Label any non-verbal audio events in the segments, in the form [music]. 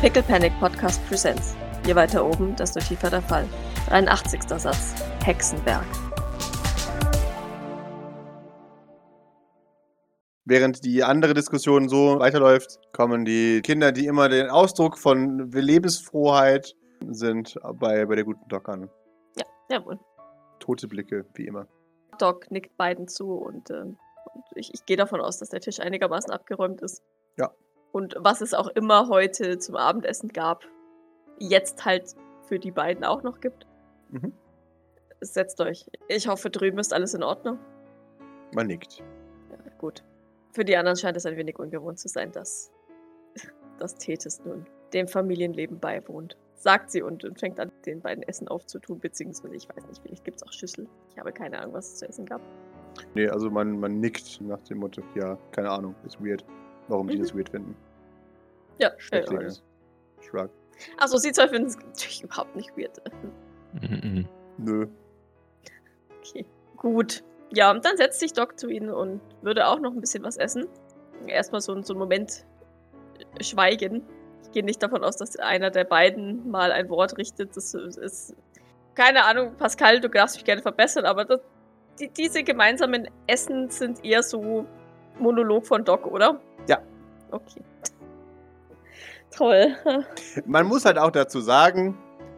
Pickle Panic Podcast Presents. Je weiter oben, desto tiefer der Fall. 83. Satz. Hexenberg. Während die andere Diskussion so weiterläuft, kommen die Kinder, die immer den Ausdruck von Lebensfroheit sind, bei, bei der guten Doc an. Ja, jawohl. Tote Blicke, wie immer. Doc nickt beiden zu und, äh, und ich, ich gehe davon aus, dass der Tisch einigermaßen abgeräumt ist. Ja. Und was es auch immer heute zum Abendessen gab, jetzt halt für die beiden auch noch gibt. Mhm. Setzt euch. Ich hoffe, drüben ist alles in Ordnung. Man nickt. Ja, gut. Für die anderen scheint es ein wenig ungewohnt zu sein, dass, [laughs] dass Tethys nun dem Familienleben beiwohnt. Sagt sie und, und fängt an, den beiden Essen aufzutun, beziehungsweise ich weiß nicht, vielleicht gibt es auch Schüssel. Ich habe keine Ahnung, was es zu essen gab. Nee, also man, man nickt nach dem Motto, ja, keine Ahnung, ist weird. Warum die Mhm. das weird finden. Ja, Schrecklinge. äh, Shrug. Achso, sie zwei finden es natürlich überhaupt nicht weird. Mhm. Nö. Okay, gut. Ja, und dann setzt sich Doc zu ihnen und würde auch noch ein bisschen was essen. Erstmal so, so einen Moment schweigen. Ich gehe nicht davon aus, dass einer der beiden mal ein Wort richtet. Das ist. Keine Ahnung, Pascal, du darfst mich gerne verbessern, aber das, die, diese gemeinsamen Essen sind eher so Monolog von Doc, oder? Okay. Toll. [laughs] Man muss halt auch dazu sagen,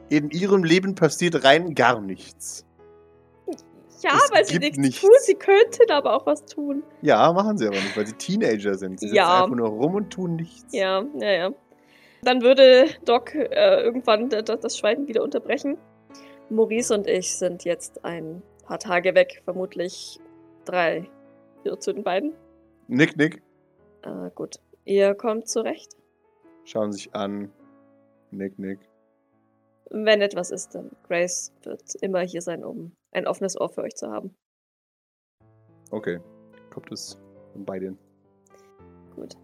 in ihrem Leben passiert rein gar nichts. Ja, Es weil sie nichts nichts. tun. Sie könnten aber auch was tun. Ja, machen sie aber nicht, weil sie Teenager sind. Sie sitzen Ja. einfach nur rum und tun nichts. Ja, ja, ja. Dann würde Doc äh, irgendwann das Schweigen wieder unterbrechen. Maurice und ich sind jetzt ein paar Tage weg, vermutlich drei ja, zu den beiden. Nick, Nick, Äh, gut. Ihr kommt zurecht. schauen sich an. Nick, Nick. Wenn etwas ist, dann Grace wird immer hier sein, um ein offenes Ohr für euch zu haben. Okay. Kommt es von beiden. Gut.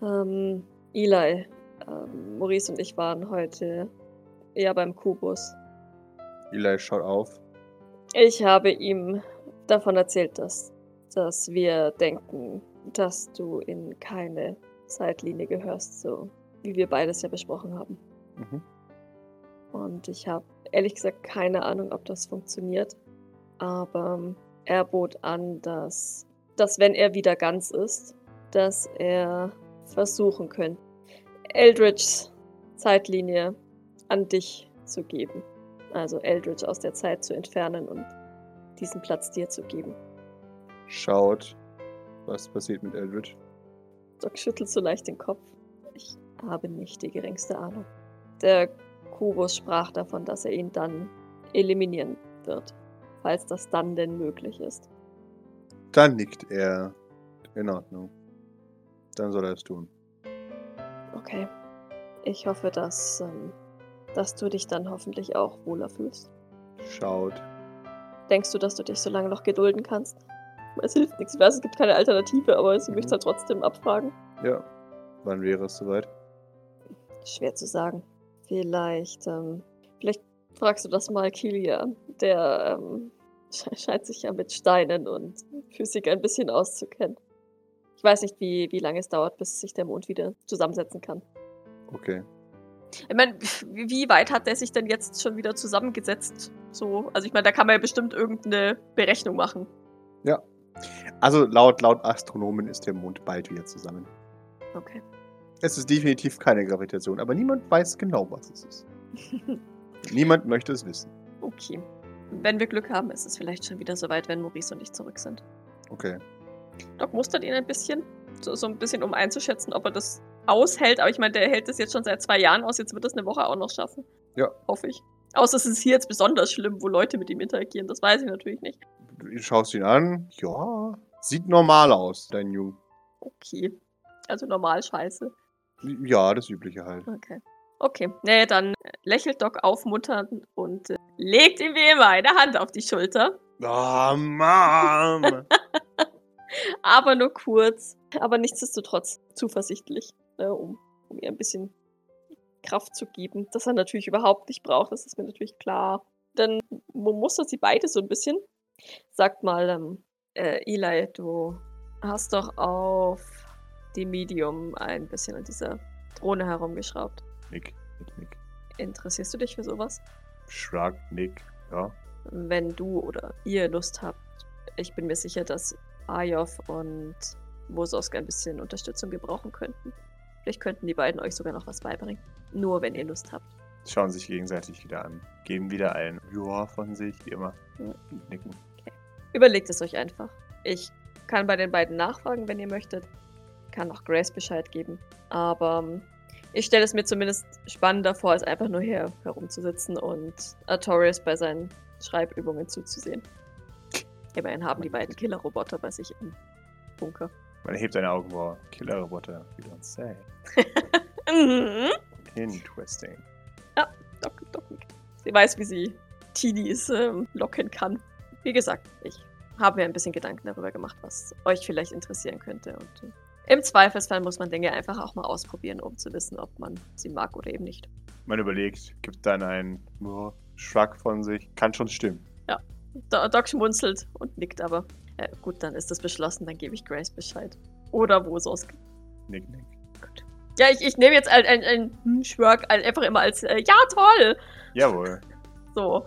Ähm, Eli, ähm, Maurice und ich waren heute eher beim Kubus. Eli schaut auf. Ich habe ihm davon erzählt, dass, dass wir denken, dass du in keine Zeitlinie gehörst, so wie wir beides ja besprochen haben. Mhm. Und ich habe ehrlich gesagt keine Ahnung, ob das funktioniert. Aber ähm, er bot an, dass, dass wenn er wieder ganz ist, dass er versuchen könnte, Eldridge's Zeitlinie an dich zu geben. Also Eldridge aus der Zeit zu entfernen und diesen Platz dir zu geben. Schaut, was passiert mit Eldridge. Doc schüttelt so leicht den Kopf. Ich habe nicht die geringste Ahnung. Der Kubus sprach davon, dass er ihn dann eliminieren wird, falls das dann denn möglich ist. Dann nickt er. In Ordnung. Dann soll er es tun. Okay. Ich hoffe, dass, ähm, dass du dich dann hoffentlich auch wohler fühlst. Schaut. Denkst du, dass du dich so lange noch gedulden kannst? Es hilft nichts. Ich weiß, es gibt keine Alternative, aber sie Mhm. möchte es halt trotzdem abfragen. Ja. Wann wäre es soweit? Schwer zu sagen. Vielleicht, ähm, vielleicht fragst du das mal Kilian. Der ähm, [laughs] sche- scheint sich ja mit Steinen und Physik ein bisschen auszukennen. Ich weiß nicht, wie, wie lange es dauert, bis sich der Mond wieder zusammensetzen kann. Okay. Ich meine, wie weit hat der sich denn jetzt schon wieder zusammengesetzt? So, also ich meine, da kann man ja bestimmt irgendeine Berechnung machen. Also laut, laut Astronomen ist der Mond bald wieder zusammen. Okay. Es ist definitiv keine Gravitation, aber niemand weiß genau, was es ist. [laughs] Niemand möchte es wissen. okay. Wenn wir Glück haben, ist es vielleicht schon wieder soweit, wenn Maurice und ich zurück sind. Okay. Doc mustert ihn ein bisschen, so, so ein bisschen, um einzuschätzen, ob er das aushält. Aber ich meine, der hält das jetzt schon seit zwei Jahren aus. Jetzt wird das eine Woche auch noch schaffen. Ja. Hoffe ich. Außer es ist hier jetzt besonders schlimm, wo Leute mit ihm interagieren. Das weiß ich natürlich nicht. Du schaust ihn an. Ja. Sieht normal aus, dein Jung. Okay. Also normal scheiße. Ja, das Übliche halt. Okay. Okay. Nee, dann lächelt Doc aufmunternd und äh, legt ihm wie immer eine Hand auf die Schulter. Oh, Mom! [laughs] Aber nur kurz. Aber nichtsdestotrotz zuversichtlich, ne, um, um ihr ein bisschen Kraft zu geben. Das er natürlich überhaupt nicht braucht, das ist mir natürlich klar. Dann mustert sie beide so ein bisschen. Sagt mal, ähm, äh, Eli, du hast doch auf die Medium ein bisschen an dieser Drohne herumgeschraubt. Nick, Nick, Nick. Interessierst du dich für sowas? Shrug, Nick. Ja. Wenn du oder ihr Lust habt, ich bin mir sicher, dass Ayov und Wososk ein bisschen Unterstützung gebrauchen könnten. Vielleicht könnten die beiden euch sogar noch was beibringen. Nur wenn ihr Lust habt. Schauen sich gegenseitig wieder an. Geben wieder ein Ja von sich, wie immer. Ja. Nicken. Überlegt es euch einfach. Ich kann bei den beiden nachfragen, wenn ihr möchtet. Kann auch Grace Bescheid geben. Aber ähm, ich stelle es mir zumindest spannender vor, als einfach nur hier herumzusitzen und Artorias bei seinen Schreibübungen zuzusehen. Immerhin haben die beiden Killerroboter bei sich im Bunker. Man hebt eine Augenbraue. Killerroboter, you don't say. [laughs] Mhm. Interesting. Doc, Doc. Sie weiß, wie sie Teenies ähm, locken kann. Wie gesagt, ich habe mir ein bisschen Gedanken darüber gemacht, was euch vielleicht interessieren könnte. Und äh, im Zweifelsfall muss man Dinge einfach auch mal ausprobieren, um zu wissen, ob man sie mag oder eben nicht. Man überlegt, gibt dann einen ja, Shrug von sich. Kann schon stimmen. Do Doc schmunzelt und nickt aber. Äh, gut, dann ist das beschlossen, dann gebe ich Grace Bescheid. Oder Wosos. Nick, Nick. Ja, ich, ich nehme jetzt ein, ein, ein hm, ein- einfach immer als, äh, ja, toll! Jawohl. So.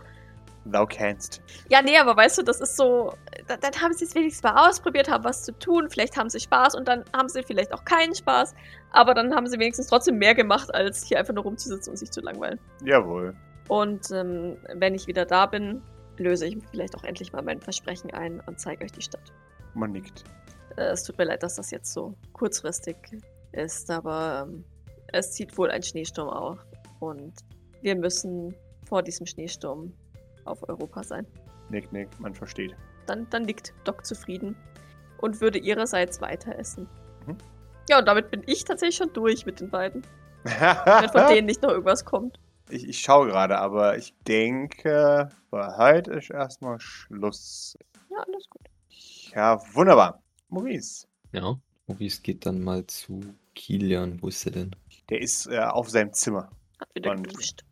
Thou canst. Ja, nee, aber weißt du, das ist so. Dann, dann haben sie es wenigstens mal ausprobiert, haben was zu tun. Vielleicht haben sie Spaß und dann haben sie vielleicht auch keinen Spaß. Aber dann haben sie wenigstens trotzdem mehr gemacht, als hier einfach nur rumzusitzen und sich zu langweilen. Jawohl. Und ähm, wenn ich wieder da bin, löse ich vielleicht auch endlich mal mein Versprechen ein und zeige euch die Stadt. Man nickt. Äh, es tut mir leid, dass das jetzt so kurzfristig ist, aber ähm, es zieht wohl ein Schneesturm auf. Und wir müssen vor diesem Schneesturm auf Europa sein. Nick, Nick. Man versteht. Dann, dann liegt Doc zufrieden und würde ihrerseits weiter essen. Mhm. Ja, und damit bin ich tatsächlich schon durch mit den beiden. [laughs] Wenn von denen nicht noch irgendwas kommt. ich, ich schaue gerade, aber ich denke, für heute ist erstmal Schluss. Ja, alles gut. Ja, wunderbar. Maurice, Ja. Maurice geht dann mal zu Kilian. Wo ist er denn? der ist äh, auf seinem Zimmer. Hat wieder Und- geduscht.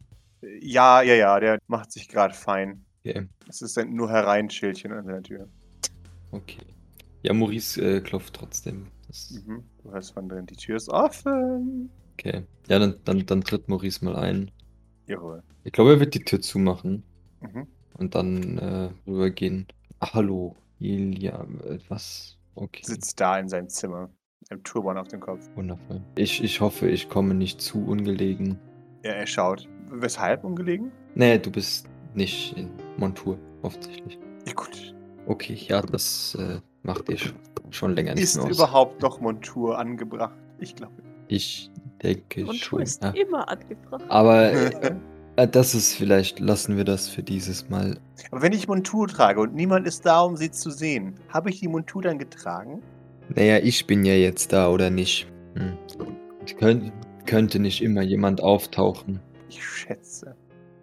Äh, Ja, ja, ja, der macht sich gerade fein. Okay. Es ist ein nur hereinschildchen an seiner Tür. okay. Ja, Maurice äh, klopft trotzdem. Das, Mhm. Du hörst von drin, die Tür ist offen. okay. Ja, dann, dann, dann tritt Maurice mal ein. Jawohl. Ich glaube, er wird die Tür zumachen Mhm. und dann äh, rübergehen. Ah, hallo, Ilja. äh, Was? Okay. Sitzt da in seinem Zimmer. Einem Turban auf dem Kopf. Wundervoll. Ich, ich hoffe, ich komme nicht zu ungelegen. Ja, er schaut. Weshalb ungelegen? Nee, du bist nicht in Montur, offensichtlich. Ja, gut. Okay, ja, das äh, macht ihr sch- schon länger nicht Ist mehr aus. überhaupt noch Montur angebracht? Ich glaube. Ich denke du schon. ist Ja. immer angebracht. Aber [laughs] äh, äh, das ist vielleicht, lassen wir das für dieses Mal. Aber wenn ich Montur trage und niemand ist da, um sie zu sehen, habe ich die Montur dann getragen? Naja, ich bin ja jetzt da, oder nicht? Hm. Es könnt, könnte nicht immer jemand auftauchen. Ich schätze.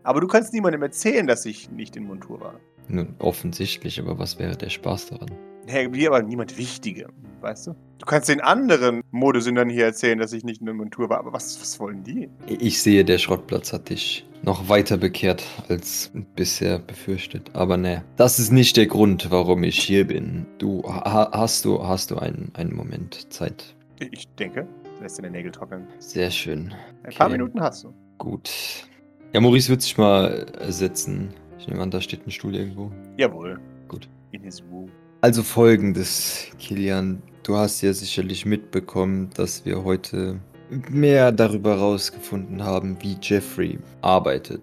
Aber du kannst niemandem erzählen, dass ich nicht in Montur war. Nun, offensichtlich, aber was wäre der Spaß daran? Hey, mir aber niemand Wichtige, weißt du? Du kannst den anderen Modesündern hier erzählen, dass ich nicht in Montur war, aber was, was wollen die? Ich sehe, der Schrottplatz hat dich noch weiter bekehrt als bisher befürchtet. Aber ne, das ist nicht der Grund, warum ich hier bin. Du ha hast du hast du einen, einen Moment Zeit. Ich- denke, lässt deine Nägel trocknen. Sehr schön. Ein paar Okay. Minuten hast du. Gut. Ja, Maurice wird sich mal setzen. Ich nehme an, da steht ein Stuhl irgendwo. Jawohl. Gut. In his womb. Also folgendes, Kilian. Du hast ja sicherlich mitbekommen, dass wir heute mehr darüber herausgefunden haben, wie Jeffrey arbeitet,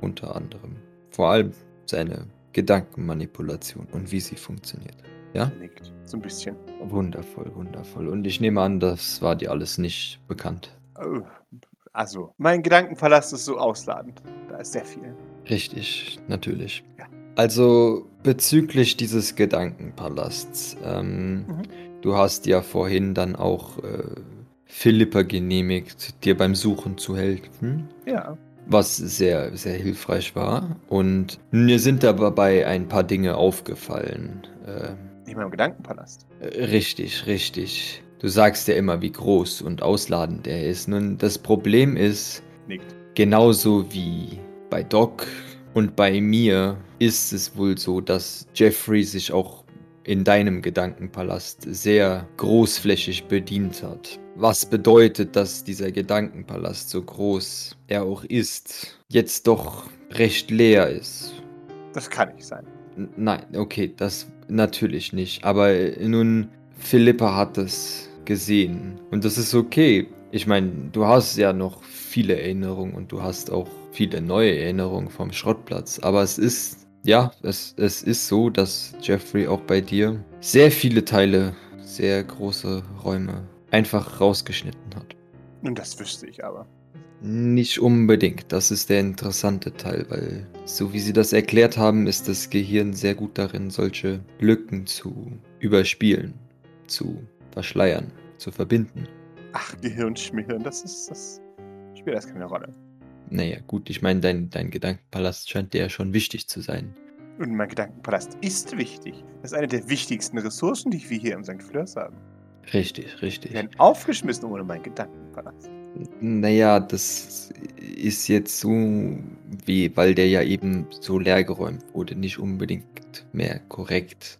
unter anderem. Vor allem seine Gedankenmanipulation und wie sie funktioniert. Ja? Nickt. So ein bisschen. Wundervoll, wundervoll. Und ich nehme an, das war dir alles nicht bekannt. Oh, Also, mein Gedankenpalast ist so ausladend. Da ist sehr viel. Richtig, natürlich. Ja. Also bezüglich dieses Gedankenpalasts, ähm, Mhm. du hast ja vorhin dann auch äh, Philippa genehmigt, dir beim Suchen zu helfen, Ja. was sehr, sehr hilfreich war. Und mir sind dabei ein paar Dinge aufgefallen. Äh, Nicht mal im Gedankenpalast. Richtig, richtig. Du sagst ja immer, wie groß und ausladend er ist. Nun, das Problem ist, Nickt. genauso wie bei Doc und bei mir ist es wohl so, dass Jeffrey sich auch in deinem Gedankenpalast sehr großflächig bedient hat. Was bedeutet, dass dieser Gedankenpalast, so groß er auch ist, jetzt doch recht leer ist. Das kann nicht sein. N nein, okay, das natürlich nicht. Aber äh, nun, Philippa hat es gesehen. Und das ist okay. Ich meine, du hast ja noch viele Erinnerungen und du hast auch viele neue Erinnerungen vom Schrottplatz. Aber es ist, ja, es, es ist so, dass Jeffrey auch bei dir sehr viele Teile, sehr große Räume einfach rausgeschnitten hat. Nun, das wüsste ich aber. Nicht unbedingt. Das ist der interessante Teil, weil so wie Sie das erklärt haben, ist das Gehirn sehr gut darin, solche Lücken zu überspielen, zu verschleiern, zu verbinden. Ach, Gehirnschmieren, das ist. Das spielt erst keine Rolle. Naja, gut, ich meine, dein, dein Gedankenpalast scheint dir ja schon wichtig zu sein. Und mein Gedankenpalast ist wichtig. Das ist eine der wichtigsten Ressourcen, die wir hier im St. Fleurs haben. Richtig, richtig. werden aufgeschmissen ohne meinen Gedankenpalast. Naja, das ist jetzt so, wie, weil der ja eben so leergeräumt wurde, nicht unbedingt mehr korrekt.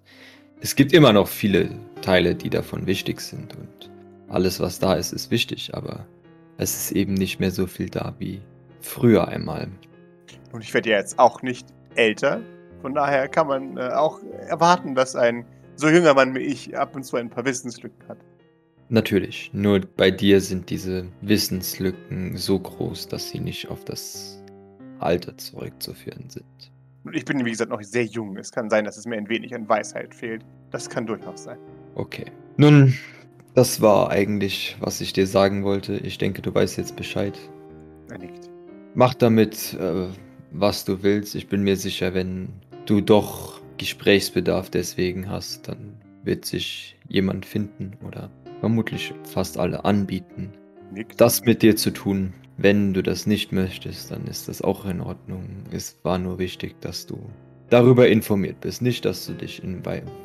Es gibt immer noch viele Teile, die davon wichtig sind und alles, was da ist, ist wichtig, aber es ist eben nicht mehr so viel da wie früher einmal. Und ich werde ja jetzt auch nicht älter. Von daher kann man äh, auch erwarten, dass ein so junger Mann wie ich ab und zu ein paar Wissenslücken hat. Natürlich, nur bei dir sind diese Wissenslücken so groß, dass sie nicht auf das Alter zurückzuführen sind. Ich bin, wie gesagt, noch sehr jung. Es kann sein, dass es mir ein wenig an Weisheit fehlt. Das kann durchaus sein. Okay. Nun, das war eigentlich, was ich dir sagen wollte. Ich denke, du weißt jetzt Bescheid. Er nickt. Mach damit, äh, was du willst. Ich bin mir sicher, wenn du doch Gesprächsbedarf deswegen hast, dann wird sich jemand finden oder vermutlich fast alle anbieten, Nickt. das mit dir zu tun. Wenn du das nicht möchtest, dann ist das auch in Ordnung. Es war nur wichtig, dass du darüber informiert bist. Nicht, dass du dich in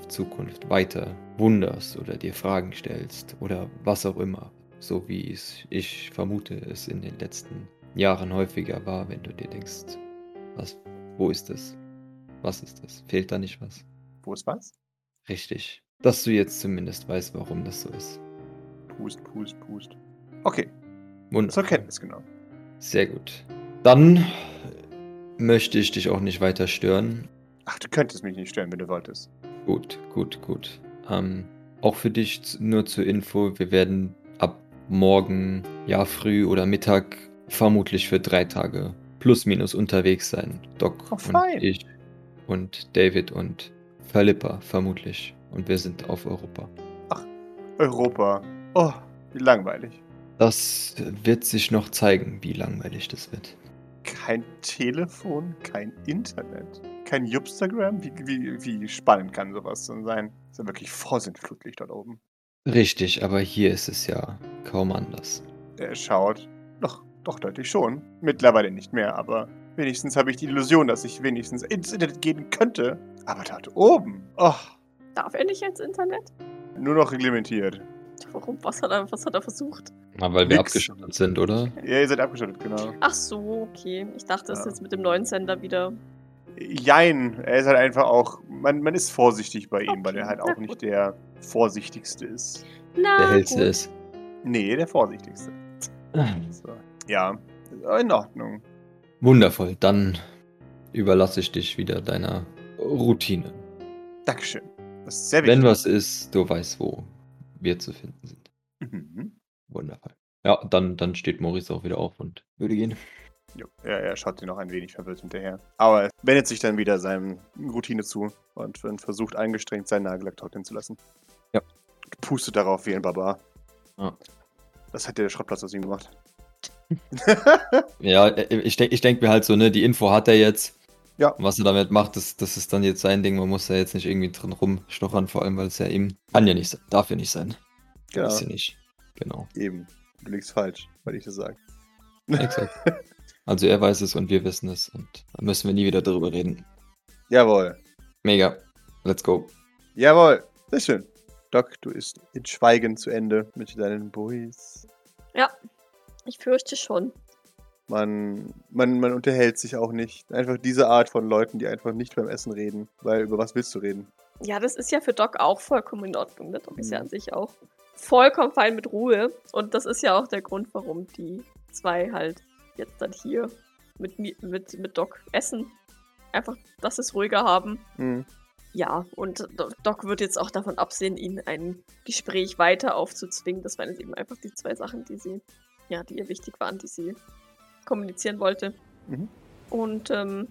Zukunft weiter wunderst oder dir Fragen stellst oder was auch immer. So wie es, ich vermute, es in den letzten Jahren häufiger war, wenn du dir denkst, was, wo ist es? Was ist das? Fehlt da nicht was? Wo ist was? Richtig. Dass du jetzt zumindest weißt, warum das so ist. Pust, pust, pust. Okay, zur Wundervoll. Kenntnis genommen. Sehr gut. Dann möchte ich dich auch nicht weiter stören. Ach, du könntest mich nicht stören, wenn du wolltest. Gut, gut, gut. Ähm, auch für dich nur zur Info, wir werden ab morgen, ja, früh oder Mittag vermutlich für drei Tage plus minus unterwegs sein. Doc Oh, und ich und David und Philippa vermutlich. Und wir sind auf Europa. Europa. Oh, wie langweilig. Das wird sich noch zeigen, wie langweilig das wird. Kein Telefon, kein Internet, kein Jupstagram. Wie, wie, wie spannend kann sowas denn sein? Ist ja wirklich vorsintflutlich dort oben. Richtig, aber hier ist es ja kaum anders. Er schaut. Doch, doch deutlich schon. Mittlerweile nicht mehr, aber wenigstens habe ich die Illusion, dass ich wenigstens ins Internet gehen könnte. Aber dort oben. Oh, Darf er nicht ins Internet? nur noch reglementiert. Warum? Was hat er, was hat er versucht? Na, weil wir Nix. abgeschottet sind, oder? Ja, ihr seid abgeschottet, genau. Ach so, okay. Ich dachte, das ist Ja. jetzt mit dem neuen Sender wieder. Jein, er ist halt einfach auch. Man, man ist vorsichtig bei ihm, weil er halt Okay, auch nicht der vorsichtigste ist. Na, Der hellste ist. Nee, der vorsichtigste. So. Ja, in Ordnung. Wundervoll, dann überlasse ich dich wieder deiner Routine. Dankeschön. Das ist sehr wichtig. Wenn was ist, du weißt, wo wir zu finden sind. Mhm. Wundervoll. Ja, dann, dann steht Maurice auch wieder auf und würde gehen. Jo, er, er schaut dir noch ein wenig verwirrt hinterher. Aber er wendet sich dann wieder seinem Routine zu und, versucht angestrengt seinen Nagellack trocknen zu lassen. Ja. Pustet darauf wie ein Barbar. Ja. Das hat der Schrottplatz aus ihm gemacht. [laughs] Ja, äh, ich denke ich denk mir halt so, ne, die Info hat er jetzt. Ja. Und was er damit macht, das, das ist dann jetzt sein Ding. Man muss da jetzt nicht irgendwie drin rumstochern, vor allem, weil es ja eben kann ja nicht sein, darf ja nicht sein. genau. Ist ja nicht. Genau. Eben. Du liegst falsch, weil ich das sage. Exakt. Also er weiß es und wir wissen es und dann müssen wir nie wieder darüber reden. Jawohl. Mega. Let's go. Jawohl. Sehr schön. Doc, du ist in Schweigen zu Ende mit deinen Boys. Ja, ich fürchte schon. Man, man, man unterhält sich auch nicht. Einfach diese Art von Leuten, die einfach nicht beim Essen reden. Weil über was willst du reden? Ja, das ist ja für Doc auch vollkommen in Ordnung. Der Doc ist ja Mhm. an sich auch vollkommen fein mit Ruhe. Und das ist ja auch der Grund, warum die zwei halt jetzt dann hier mit, mi- mit, mit Doc essen. Einfach, dass sie es ruhiger haben. Hm. Ja, und Do- Doc wird jetzt auch davon absehen, ihnen ein Gespräch weiter aufzuzwingen. Das waren jetzt eben einfach die zwei Sachen, die sie, ja, die ihr wichtig waren, die sie kommunizieren wollte. Mhm. Und ähm,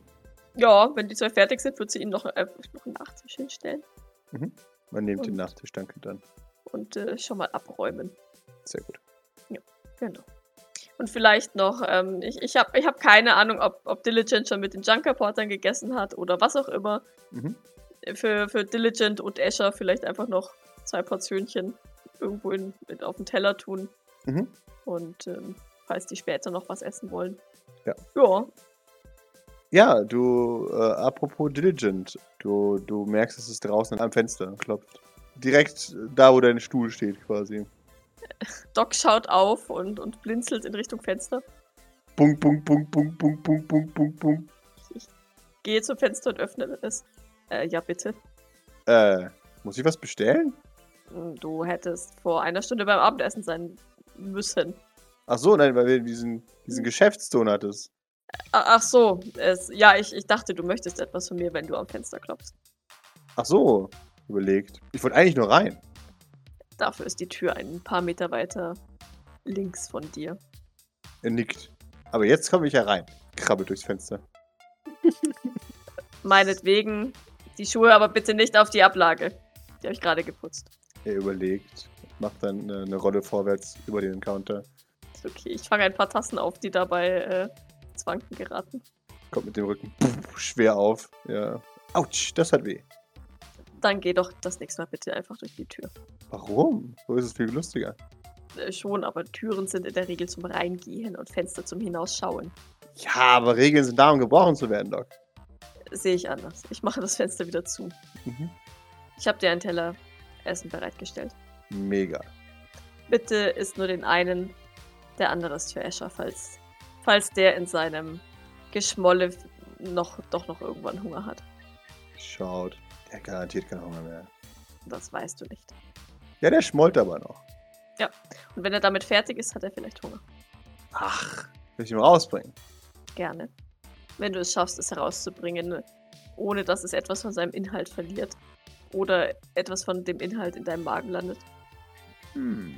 ja, wenn die zwei fertig sind, wird sie ihnen noch, äh, noch einen Nachtisch hinstellen Man nimmt den Und- Nachtisch, danke dann. und äh, schon mal abräumen. Sehr gut. Genau. Und vielleicht noch, ähm, ich, ich habe ich hab keine Ahnung, ob, ob Diligent schon mit den Junkerportern gegessen hat oder was auch immer. Mhm. Für, für Diligent und Escher vielleicht einfach noch zwei Portionchen irgendwo in, auf den Teller tun. Mhm. Und ähm, falls die später noch was essen wollen. Ja. Ja, Ja, du, äh, apropos Diligent, du, du merkst, dass es draußen am Fenster klopft. Direkt da, wo dein Stuhl steht, quasi. [laughs] Doc schaut auf und, und blinzelt in Richtung Fenster. Bunk, bunk, bunk, bunk, bunk, bunk, bunk, bunk, bunk. Gehe zum Fenster und öffne es. Äh, ja, bitte. Äh, muss ich was bestellen? Hm, Du hättest vor einer Stunde beim Abendessen sein müssen. Ach so, nein, weil wir diesen, diesen Geschäftston hattest. Ach so, es, ja, ich, ich dachte, du möchtest etwas von mir, wenn du am Fenster klopfst. Ach so, überlegt. Ich wollte eigentlich nur rein. Dafür ist die Tür ein paar Meter weiter links von dir. Er nickt. Aber jetzt komme ich ja rein. Krabbelt durchs Fenster. [laughs] Meinetwegen die Schuhe aber bitte nicht auf die Ablage. Die habe ich gerade geputzt. Er überlegt, macht dann eine, eine Rolle vorwärts über den Counter, Ist okay, ich fange ein paar Tassen auf, die dabei äh, ins Wanken geraten. kommt mit dem Rücken puff, schwer auf. Ja. Autsch, das hat weh. Dann geh doch das nächste Mal bitte einfach durch die Tür. Warum? So ist es viel lustiger. Äh, schon, aber Türen sind in der Regel zum Reingehen und Fenster zum Hinausschauen. Ja, aber Regeln sind da, um gebrochen zu werden, Doc. Sehe ich anders. Ich mache das Fenster wieder zu. Mhm. Ich habe dir einen Teller Essen bereitgestellt. Mega. Bitte isst nur den einen, der andere ist für Escher, falls, falls der in seinem Geschmolle noch, doch noch irgendwann Hunger hat. Schaut. Der hat garantiert keinen Hunger mehr. Das weißt du nicht. Ja, der schmollt aber noch. Und wenn er damit fertig ist, hat er vielleicht Hunger. Ach, will ich ihn mal rausbringen? Gerne. Wenn du es schaffst, es herauszubringen, ohne dass es etwas von seinem Inhalt verliert. Oder etwas von dem Inhalt in deinem Magen landet. Hm.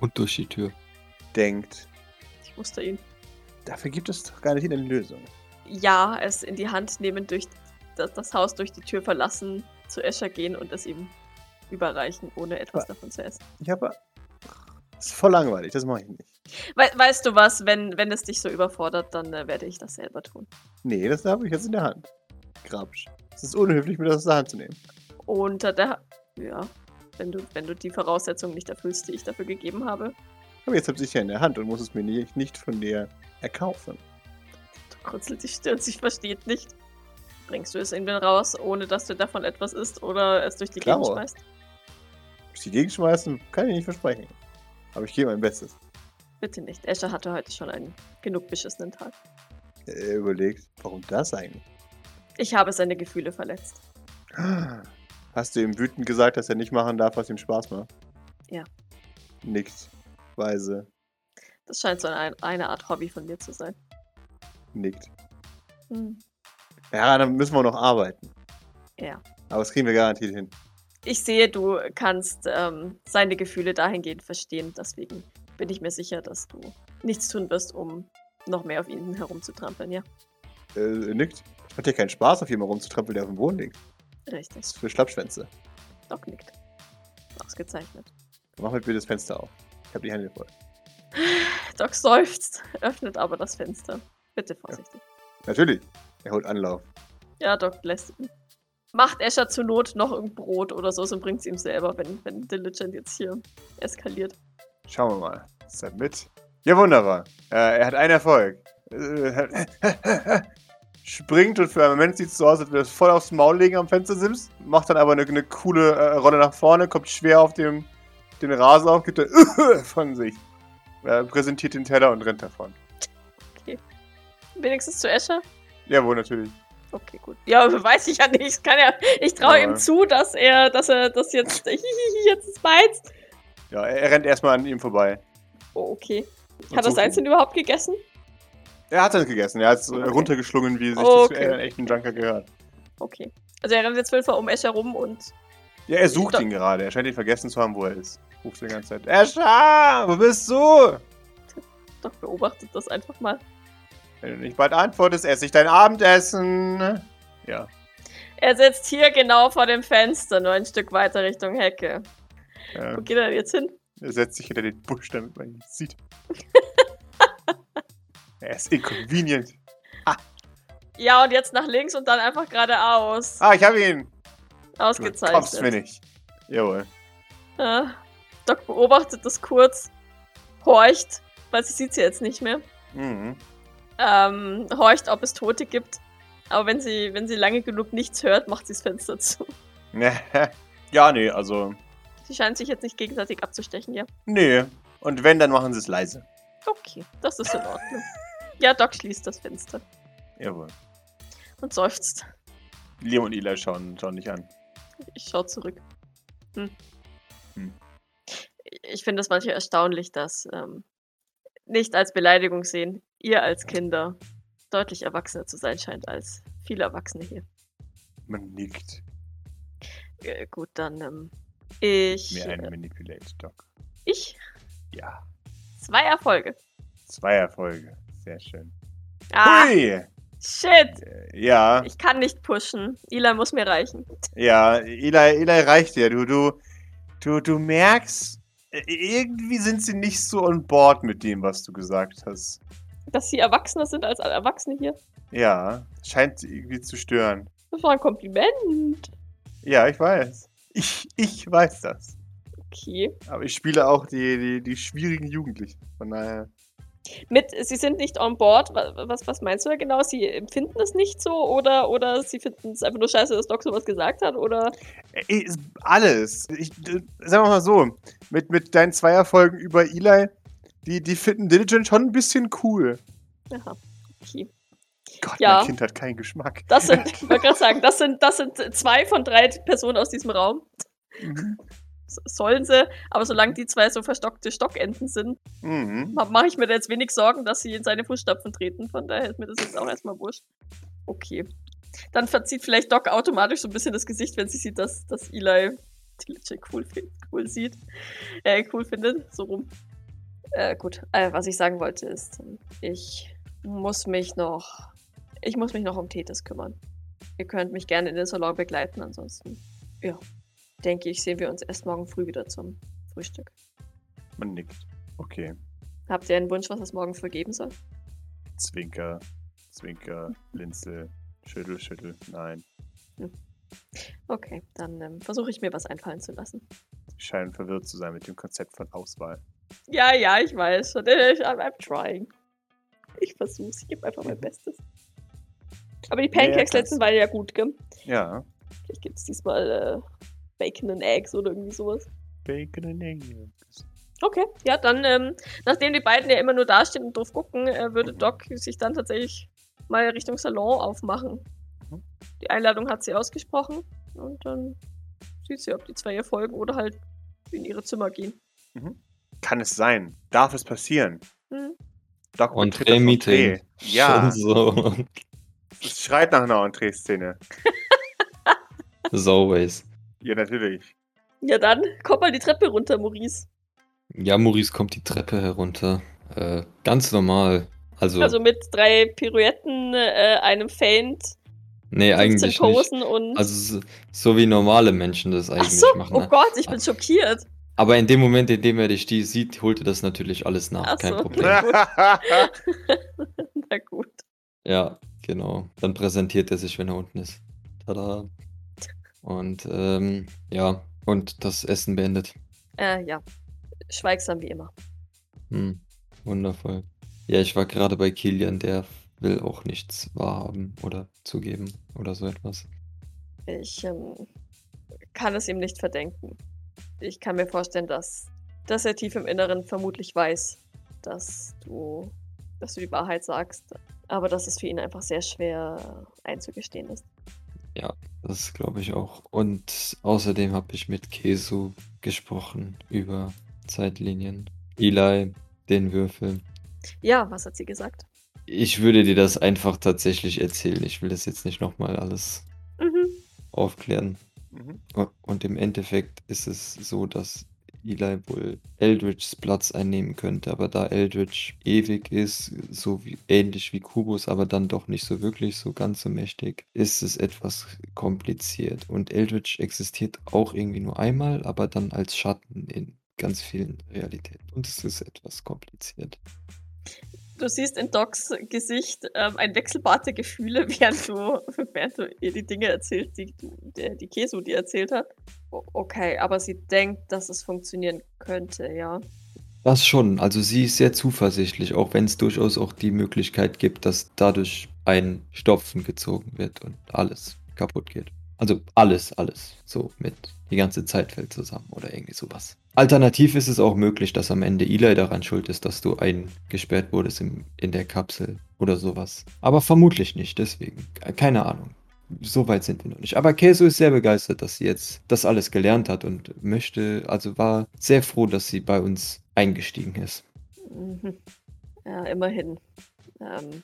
Und durch die Tür. Denkt, Ich muster ihn. dafür gibt es doch gar nicht eine Lösung. Ja, es in die Hand nehmen, durch das, das Haus durch die Tür verlassen, zu Escher gehen und es ihm überreichen, ohne etwas Aber- davon zu essen. Ich habe. Das ist voll langweilig, das mache ich nicht. We weißt du was, wenn, wenn es dich so überfordert, dann äh, werde ich das selber tun. Nee, das habe ich jetzt in der Hand. Grabsch. Es ist unhöflich, mir das aus der Hand zu nehmen. Unter der. Ha- Ja, wenn du, wenn du die Voraussetzungen nicht erfüllst, die ich dafür gegeben habe. Aber jetzt habe ich ja in der Hand und muss es mir nicht, nicht von dir erkaufen. Du krutzelt die Stirn, sie versteht nicht. Bringst du es den raus, ohne dass du davon etwas isst oder es durch die Klar. Gegend schmeißt? Ich die Gegend schmeißen, kann ich nicht versprechen. Aber ich gebe mein Bestes. Bitte nicht. Escher hatte heute schon einen genug beschissenen Tag. Er überlegt, warum das eigentlich? Ich habe seine Gefühle verletzt. [gasps] Hast du ihm wütend gesagt, dass er nicht machen darf, was ihm Spaß macht? Ja. Nickt. Weise. Das scheint so ein, eine Art Hobby von mir zu sein. Nickt. Hm. Ja, dann müssen wir noch arbeiten. Ja. Aber das kriegen wir garantiert hin. Ich sehe, du kannst ähm, seine Gefühle dahingehend verstehen. Deswegen bin ich mir sicher, dass du nichts tun wirst, um noch mehr auf ihn herumzutrampeln, ja? Äh, nickt. Macht dir keinen Spaß, auf jemanden rumzutrampeln, der auf dem Boden liegt. Das Richtig. ist für Schlappschwänze. Doc nickt. Ausgezeichnet. Mach mit mir das Fenster auf. Ich habe die Hände voll. Doc seufzt, öffnet aber das Fenster. Bitte vorsichtig. Natürlich. Er holt Anlauf. Ja, Doc lässt ihn. Macht Escher zur Not noch irgendein Brot oder so und bringt es ihm selber, wenn, wenn Diligent jetzt hier eskaliert. Schauen wir mal. Seid mit. Ja, wunderbar. Äh, er hat einen Erfolg. Äh, springt und für einen Moment sieht es so aus, als würde es voll aufs Maul legen am Fenstersims. Macht dann aber eine, eine coole äh, Rolle nach vorne, kommt schwer auf dem, den Rasen auf, gibt dann [laughs] von sich. Äh, präsentiert den Teller und rennt davon. Wenigstens zu Escher? Jawohl, natürlich. Okay, gut. Ja, [laughs] weiß ich ja nicht. Kann ja, ich traue Ja. ihm zu, dass er, dass er das jetzt, [laughs] jetzt ist meins. Ja, er, rennt erstmal an ihm vorbei. Oh, okay. Hat er ihn. denn überhaupt gegessen? Er hat es gegessen. Er hat es Okay. runtergeschlungen, wie sich Okay. das für einen echten Junker gehört. Okay. Also er rennt jetzt Wilfer um Esch herum und Ja, er sucht ihn gerade. Er scheint ihn vergessen zu haben, wo er ist. Ruft die ganze Zeit. Escher, wo bist du? Doc beobachtet das einfach mal. Wenn du nicht bald antwortest, esse ich dein Abendessen. Ja. Er sitzt hier genau vor dem Fenster, nur ein Stück weiter Richtung Hecke. Äh, Wo geht er denn jetzt hin? er setzt sich hinter den Busch, damit man ihn sieht. [laughs] er ist inconvenient. Ja, und jetzt nach links und dann einfach geradeaus. Ah, ich habe ihn. Du Ausgezeichnet. kommst mir nicht. Jawohl. Ja. Doc beobachtet das kurz, horcht, weil sie sieht sie jetzt nicht mehr. Mhm. Ähm, horcht, ob es Tote gibt. Aber wenn sie, wenn sie lange genug nichts hört, macht sie das Fenster zu. [laughs] ja, nee, also. Sie scheinen sich jetzt nicht gegenseitig abzustechen, ja. Nee. Und wenn, dann machen sie es leise. Okay, das ist in Ordnung. Ja, Doc schließt das Fenster Jawohl. und seufzt. Liam und Eli schauen, schauen dich an. Ich schau zurück. Hm. Hm. Ich finde es manchmal erstaunlich, dass ähm, nicht als Beleidigung sehen, ihr als Kinder deutlich erwachsener zu sein scheint als viele Erwachsene hier. Man nickt. Äh, gut, dann ähm, ich. Mehr ein Äh, Manipulate, Doc. ich. Ja. Zwei Erfolge. Zwei Erfolge. Sehr schön. Ah, Hui! shit! Äh, Ja, Ich kann nicht pushen. Eli muss mir reichen. ja, Eli, Eli reicht dir. Du, du, du, du merkst, äh, irgendwie sind sie nicht so on board mit dem, was du gesagt hast. Dass sie erwachsener sind als Erwachsene hier. Ja, scheint sie irgendwie zu stören. Das war ein Kompliment. Ja, ich weiß. Ich, ich weiß das. Okay. Aber ich spiele auch die, die, die schwierigen Jugendlichen. Von daher. Mit, sie sind nicht on board. Wa- Was, was meinst du da genau? Sie empfinden es nicht so oder, oder sie finden es einfach nur scheiße, dass Doc sowas gesagt hat? Oder ist alles. Ich, äh, sagen wir mal so, mit, mit deinen zwei Erfolgen über Eli, die, die finden Diligent schon ein bisschen cool. Aha, okay. Gott, Ja. mein Kind hat keinen Geschmack. Das sind, ich wollte gerade sagen, das sind, das sind zwei von drei Personen aus diesem Raum. Mhm. Sollen sie, aber solange die zwei so verstockte Stockenten sind, Mhm. mache ich mir da jetzt wenig Sorgen, dass sie in seine Fußstapfen treten. Von daher ist mir das jetzt auch erstmal wurscht. Okay. Dann verzieht vielleicht Doc automatisch so ein bisschen das Gesicht, wenn sie sieht, dass, dass Eli Diligent cool, cool sieht. Äh, cool findet. So rum. Äh, gut. Äh, was ich sagen wollte ist, ich muss mich noch. Ich muss mich noch um Tethys kümmern. Ihr könnt mich gerne in den Salon begleiten, ansonsten. Ja. Denke ich, sehen wir uns erst morgen früh wieder zum Frühstück. Man nickt. Okay. Habt ihr einen Wunsch, was es morgen früh geben soll? Zwinker, Zwinker, Blinzel, Schüttel, Schüttel. Nein. Okay, dann ähm, versuche ich mir was einfallen zu lassen. Sie scheinen verwirrt zu sein mit dem Konzept von Auswahl. Ja, ja, ich weiß schon. [laughs] Ich- I'm, I'm trying. Ich versuch's. Ich gebe einfach mein Bestes. Aber die Ja, ja, Pancakes krass. letzten waren ja gut, gell? Ja. Vielleicht gibt's diesmal äh, Bacon and Eggs oder irgendwie sowas. Bacon and Eggs. Okay, ja, dann, ähm, nachdem die beiden ja immer nur dastehen und drauf gucken, äh, würde Doc sich dann tatsächlich mal Richtung Salon aufmachen. Mhm. Die Einladung hat sie ausgesprochen und dann sieht sie, ob die zwei ihr folgen oder halt in ihre Zimmer gehen. Kann es sein? Darf es passieren? Hm. Doc Und Meeting. Entree. Ja, [laughs] Schon so. es schreit nach einer Entree-Szene. [laughs] As always. Ja, natürlich. Ja, dann komm mal die Treppe runter, Maurice. Ja, Maurice kommt die Treppe herunter. Äh, ganz normal. Also, Also mit drei Pirouetten, äh, einem Feint, nee, 15 eigentlich nicht. Posen und. Also, so, wie normale Menschen das Ach eigentlich so, machen. oh ne? Gott, ich bin schockiert. Aber in dem Moment, in dem er dich die sieht, holt er das natürlich alles nach. Ach Kein so. Problem. [laughs] [laughs] Na gut. Ja, genau. Dann präsentiert er sich, wenn er unten ist. Tada. Und ähm, ja, und das Essen beendet. Äh, ja. Schweigsam wie immer. Hm, wundervoll. Ja, ich war gerade bei Kilian, der will auch nichts wahrhaben oder zugeben oder so etwas. Ich ähm, kann es ihm nicht verdenken. Ich kann mir vorstellen, dass, dass er tief im Inneren vermutlich weiß, dass du, dass du die Wahrheit sagst, aber dass es für ihn einfach sehr schwer einzugestehen ist. Das glaube ich auch. Und außerdem habe ich mit Kesu gesprochen über Zeitlinien. Eli, den Würfel. Ja, was hat sie gesagt? Ich würde dir das einfach tatsächlich erzählen. Ich will das jetzt nicht nochmal alles Mhm. Mhm. aufklären. U- Und im Endeffekt ist es so, dass Eli wohl Eldritchs Platz einnehmen könnte, aber da Eldritch ewig ist, so wie, ähnlich wie Kubus, aber dann doch nicht so wirklich so ganz so mächtig, ist es etwas kompliziert. Und Eldritch existiert auch irgendwie nur einmal, aber dann als Schatten in ganz vielen Realitäten. Und es ist etwas kompliziert. Du siehst in Docs Gesicht ähm, ein Wechselbad der Gefühle, [laughs] während du, während du ihr die Dinge erzählst, die, du- der, die Kesu dir erzählt hat. O okay, aber sie denkt, dass es funktionieren könnte, ja. Das schon. Also sie ist sehr zuversichtlich, auch wenn es durchaus auch die Möglichkeit gibt, dass dadurch ein Stopfen gezogen wird und alles kaputt geht. Also alles, alles. So mit die ganze Zeit fällt zusammen oder irgendwie sowas. Alternativ ist es auch möglich, dass am Ende Eli daran schuld ist, dass du eingesperrt wurdest im, in der Kapsel oder sowas. Aber vermutlich nicht, deswegen. Keine Ahnung. So weit sind wir noch nicht. Aber Kesu ist sehr begeistert, dass sie jetzt das alles gelernt hat und möchte, also war sehr froh, dass sie bei uns eingestiegen ist. Mhm. Ja, immerhin. Ähm,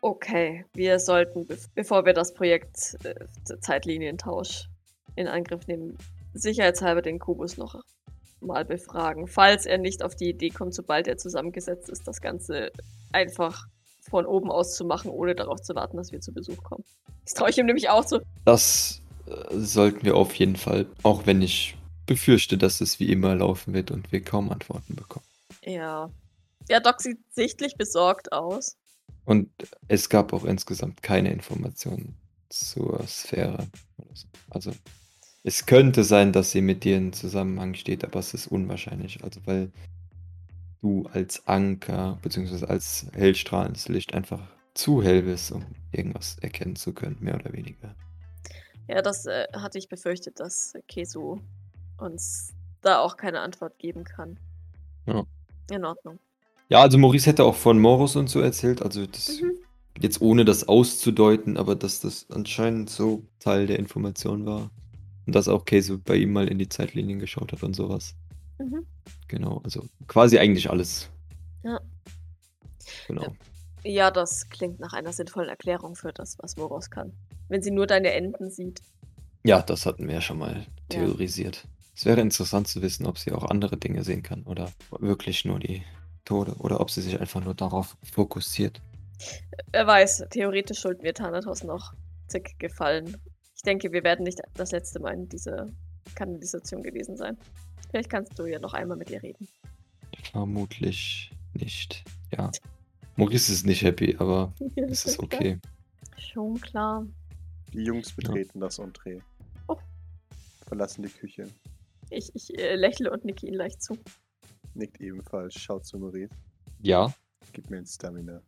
okay, wir sollten, bev bevor wir das Projekt äh, Zeitlinientausch in Angriff nehmen, sicherheitshalber den Kubus noch mal befragen, falls er nicht auf die Idee kommt, sobald er zusammengesetzt ist, das Ganze einfach von oben aus zu machen, ohne darauf zu warten, dass wir zu Besuch kommen. Das traue ich ihm nämlich auch zu. Das äh, sollten wir auf jeden Fall, auch wenn ich befürchte, dass es wie immer laufen wird und wir kaum Antworten bekommen. Ja. Ja, Doc sieht sichtlich besorgt aus. Und es gab auch insgesamt keine Informationen zur Sphäre. Also es könnte sein, dass sie mit dir in Zusammenhang steht, aber es ist unwahrscheinlich. Also weil du als Anker bzw. als hellstrahlendes Licht einfach zu hell bist, um irgendwas erkennen zu können, mehr oder weniger. Ja, das äh, hatte ich befürchtet, dass Kesu uns da auch keine Antwort geben kann. Ja. In Ordnung. Ja, also Maurice hätte auch von Morus und so erzählt, also das Mhm. jetzt ohne das auszudeuten, aber dass das anscheinend so Teil der Information war. Und dass auch Käse bei ihm mal in die Zeitlinien geschaut hat und sowas. Mhm. Genau, also quasi eigentlich alles. Ja. Genau. Ja, das klingt nach einer sinnvollen Erklärung für das, was Moros kann. Wenn sie nur deine Enden sieht. Ja, das hatten wir ja schon mal theorisiert. Es wäre interessant zu wissen, ob sie auch andere Dinge sehen kann oder wirklich nur die Tode oder ob sie sich einfach nur darauf fokussiert. Wer weiß, theoretisch schulden wir Thanatos noch zig Gefallen. Ich denke, wir werden nicht das letzte Mal in dieser Kanalisation gewesen sein. Vielleicht kannst du ja noch einmal mit ihr reden. Vermutlich nicht. Ja. [laughs] Maurice ist nicht happy, aber es ist okay. Schon klar. Die Jungs betreten das Entree. Oh. Verlassen die Küche. Ich, ich äh, lächle und nicke ihnen leicht zu. Nickt ebenfalls, schaut zu Maurice. Ja, Gib mir ein Stamina.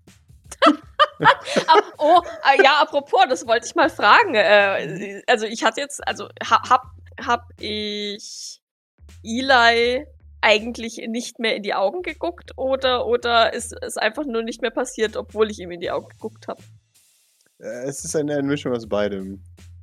Oh, ah, ja, apropos, das wollte ich mal fragen. Äh, also ich hatte jetzt, also ha, hab, hab ich Eli eigentlich nicht mehr in die Augen geguckt oder, oder ist es einfach nur nicht mehr passiert, obwohl ich ihm in die Augen geguckt habe? Äh, es ist eine, Mischung aus beidem.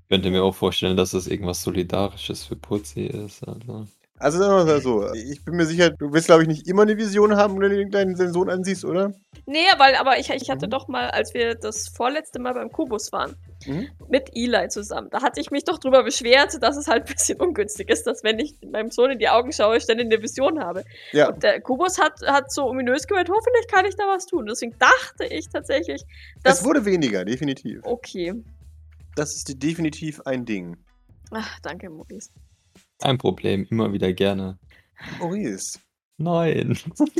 könnte mir auch vorstellen, dass das irgendwas Solidarisches für Putzi ist. Also. Also sagen wir mal so, ich bin mir sicher, du wirst glaube ich nicht immer eine Vision haben, wenn du deinen Sohn ansiehst, oder? Nee, weil, aber ich, ich hatte Mhm. doch mal, als wir das vorletzte Mal beim Kubus waren, Mhm. mit Eli zusammen, da hatte ich mich doch drüber beschwert, dass es halt ein bisschen ungünstig ist, dass wenn ich meinem Sohn in die Augen schaue, ich dann eine Vision habe. Ja, Und der Kubus hat, hat so ominös gemeint, hoffentlich kann ich da was tun. Deswegen dachte ich tatsächlich, dass. es wurde weniger, definitiv. Okay. Das ist definitiv ein Ding. Ach, danke, Maurice. Ein Problem, immer wieder gerne. Maurice. Nein, [laughs]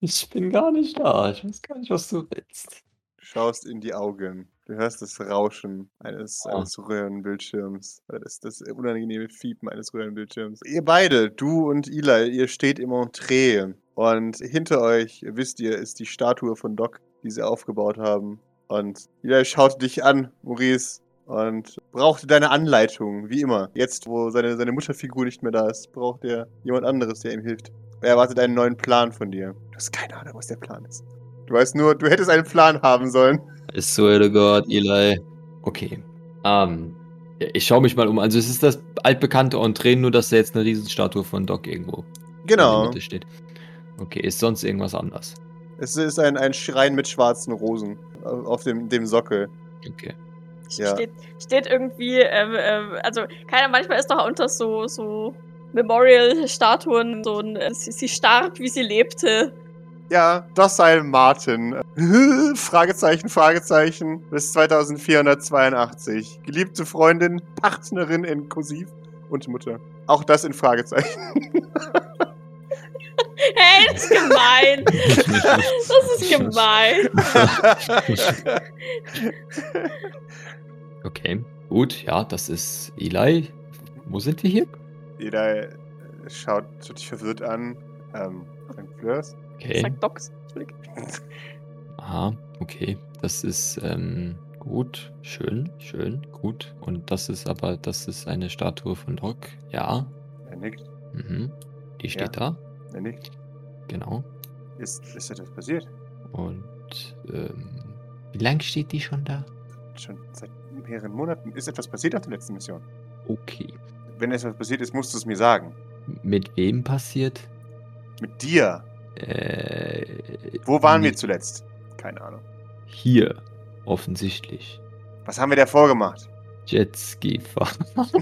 ich bin gar nicht da. Ich weiß gar nicht, was du willst. schaust in die Augen. Du hörst das Rauschen eines, Ah. eines Röhrenbildschirms. Das, das unangenehme Fiepen eines Röhrenbildschirms. Ihr beide, du und Eli, ihr steht im Entree. Und hinter euch, wisst ihr, ist die Statue von Doc, die sie aufgebaut haben. Und Eli schaut dich an, Maurice, und braucht deine Anleitung, wie immer. Jetzt, wo seine, seine Mutterfigur nicht mehr da ist, braucht er jemand anderes, der ihm hilft. Er erwartet einen neuen Plan von dir. Du hast keine Ahnung, was der Plan ist. Du weißt nur, du hättest einen Plan haben sollen. I swear to God, Eli. Okay. Ähm, Ich schaue mich mal um. Also es ist das altbekannte Entree, nur dass da jetzt eine Riesenstatue von Doc irgendwo in der Genau. Mitte steht. Okay, ist sonst irgendwas anders? Es ist ein, ein Schrein mit schwarzen Rosen auf dem, dem Sockel. Okay. Ja. Steht, steht irgendwie, ähm, ähm, also, keiner, manchmal ist doch unter so, so Memorial-Statuen so ein, äh, sie, sie starb, wie sie lebte. Ja, Docile Martin. [laughs] Fragezeichen, Fragezeichen. Bis 2482. Geliebte Freundin, Partnerin in Kursiv und Mutter. Auch das in Fragezeichen. [laughs] Hey, das ist gemein. [laughs] Das ist gemein. [laughs] Okay, gut, ja, das ist Eli. Wo sind wir hier? Jeder äh, schaut, schaut dich verwirrt an. Ähm, Fleurs. Okay. Sagt Docs. [laughs] Aha, okay. Das ist ähm, gut, schön, schön, gut. Und das ist aber, das ist eine Statue von Doc. Ja. Er nickt, Mhm. Die steht da. Er nickt. Genau. Ist, ist etwas passiert? Und ähm, wie lange steht die schon da? Schon seit mehreren Monaten. Ist etwas passiert auf der letzten Mission? Okay. Wenn etwas passiert ist, musst du es mir sagen. Mit wem passiert? Mit dir. Äh, Wo waren wir nicht zuletzt? Keine Ahnung. Hier, offensichtlich. Was haben wir davor gemacht? Jetski fahren. [laughs]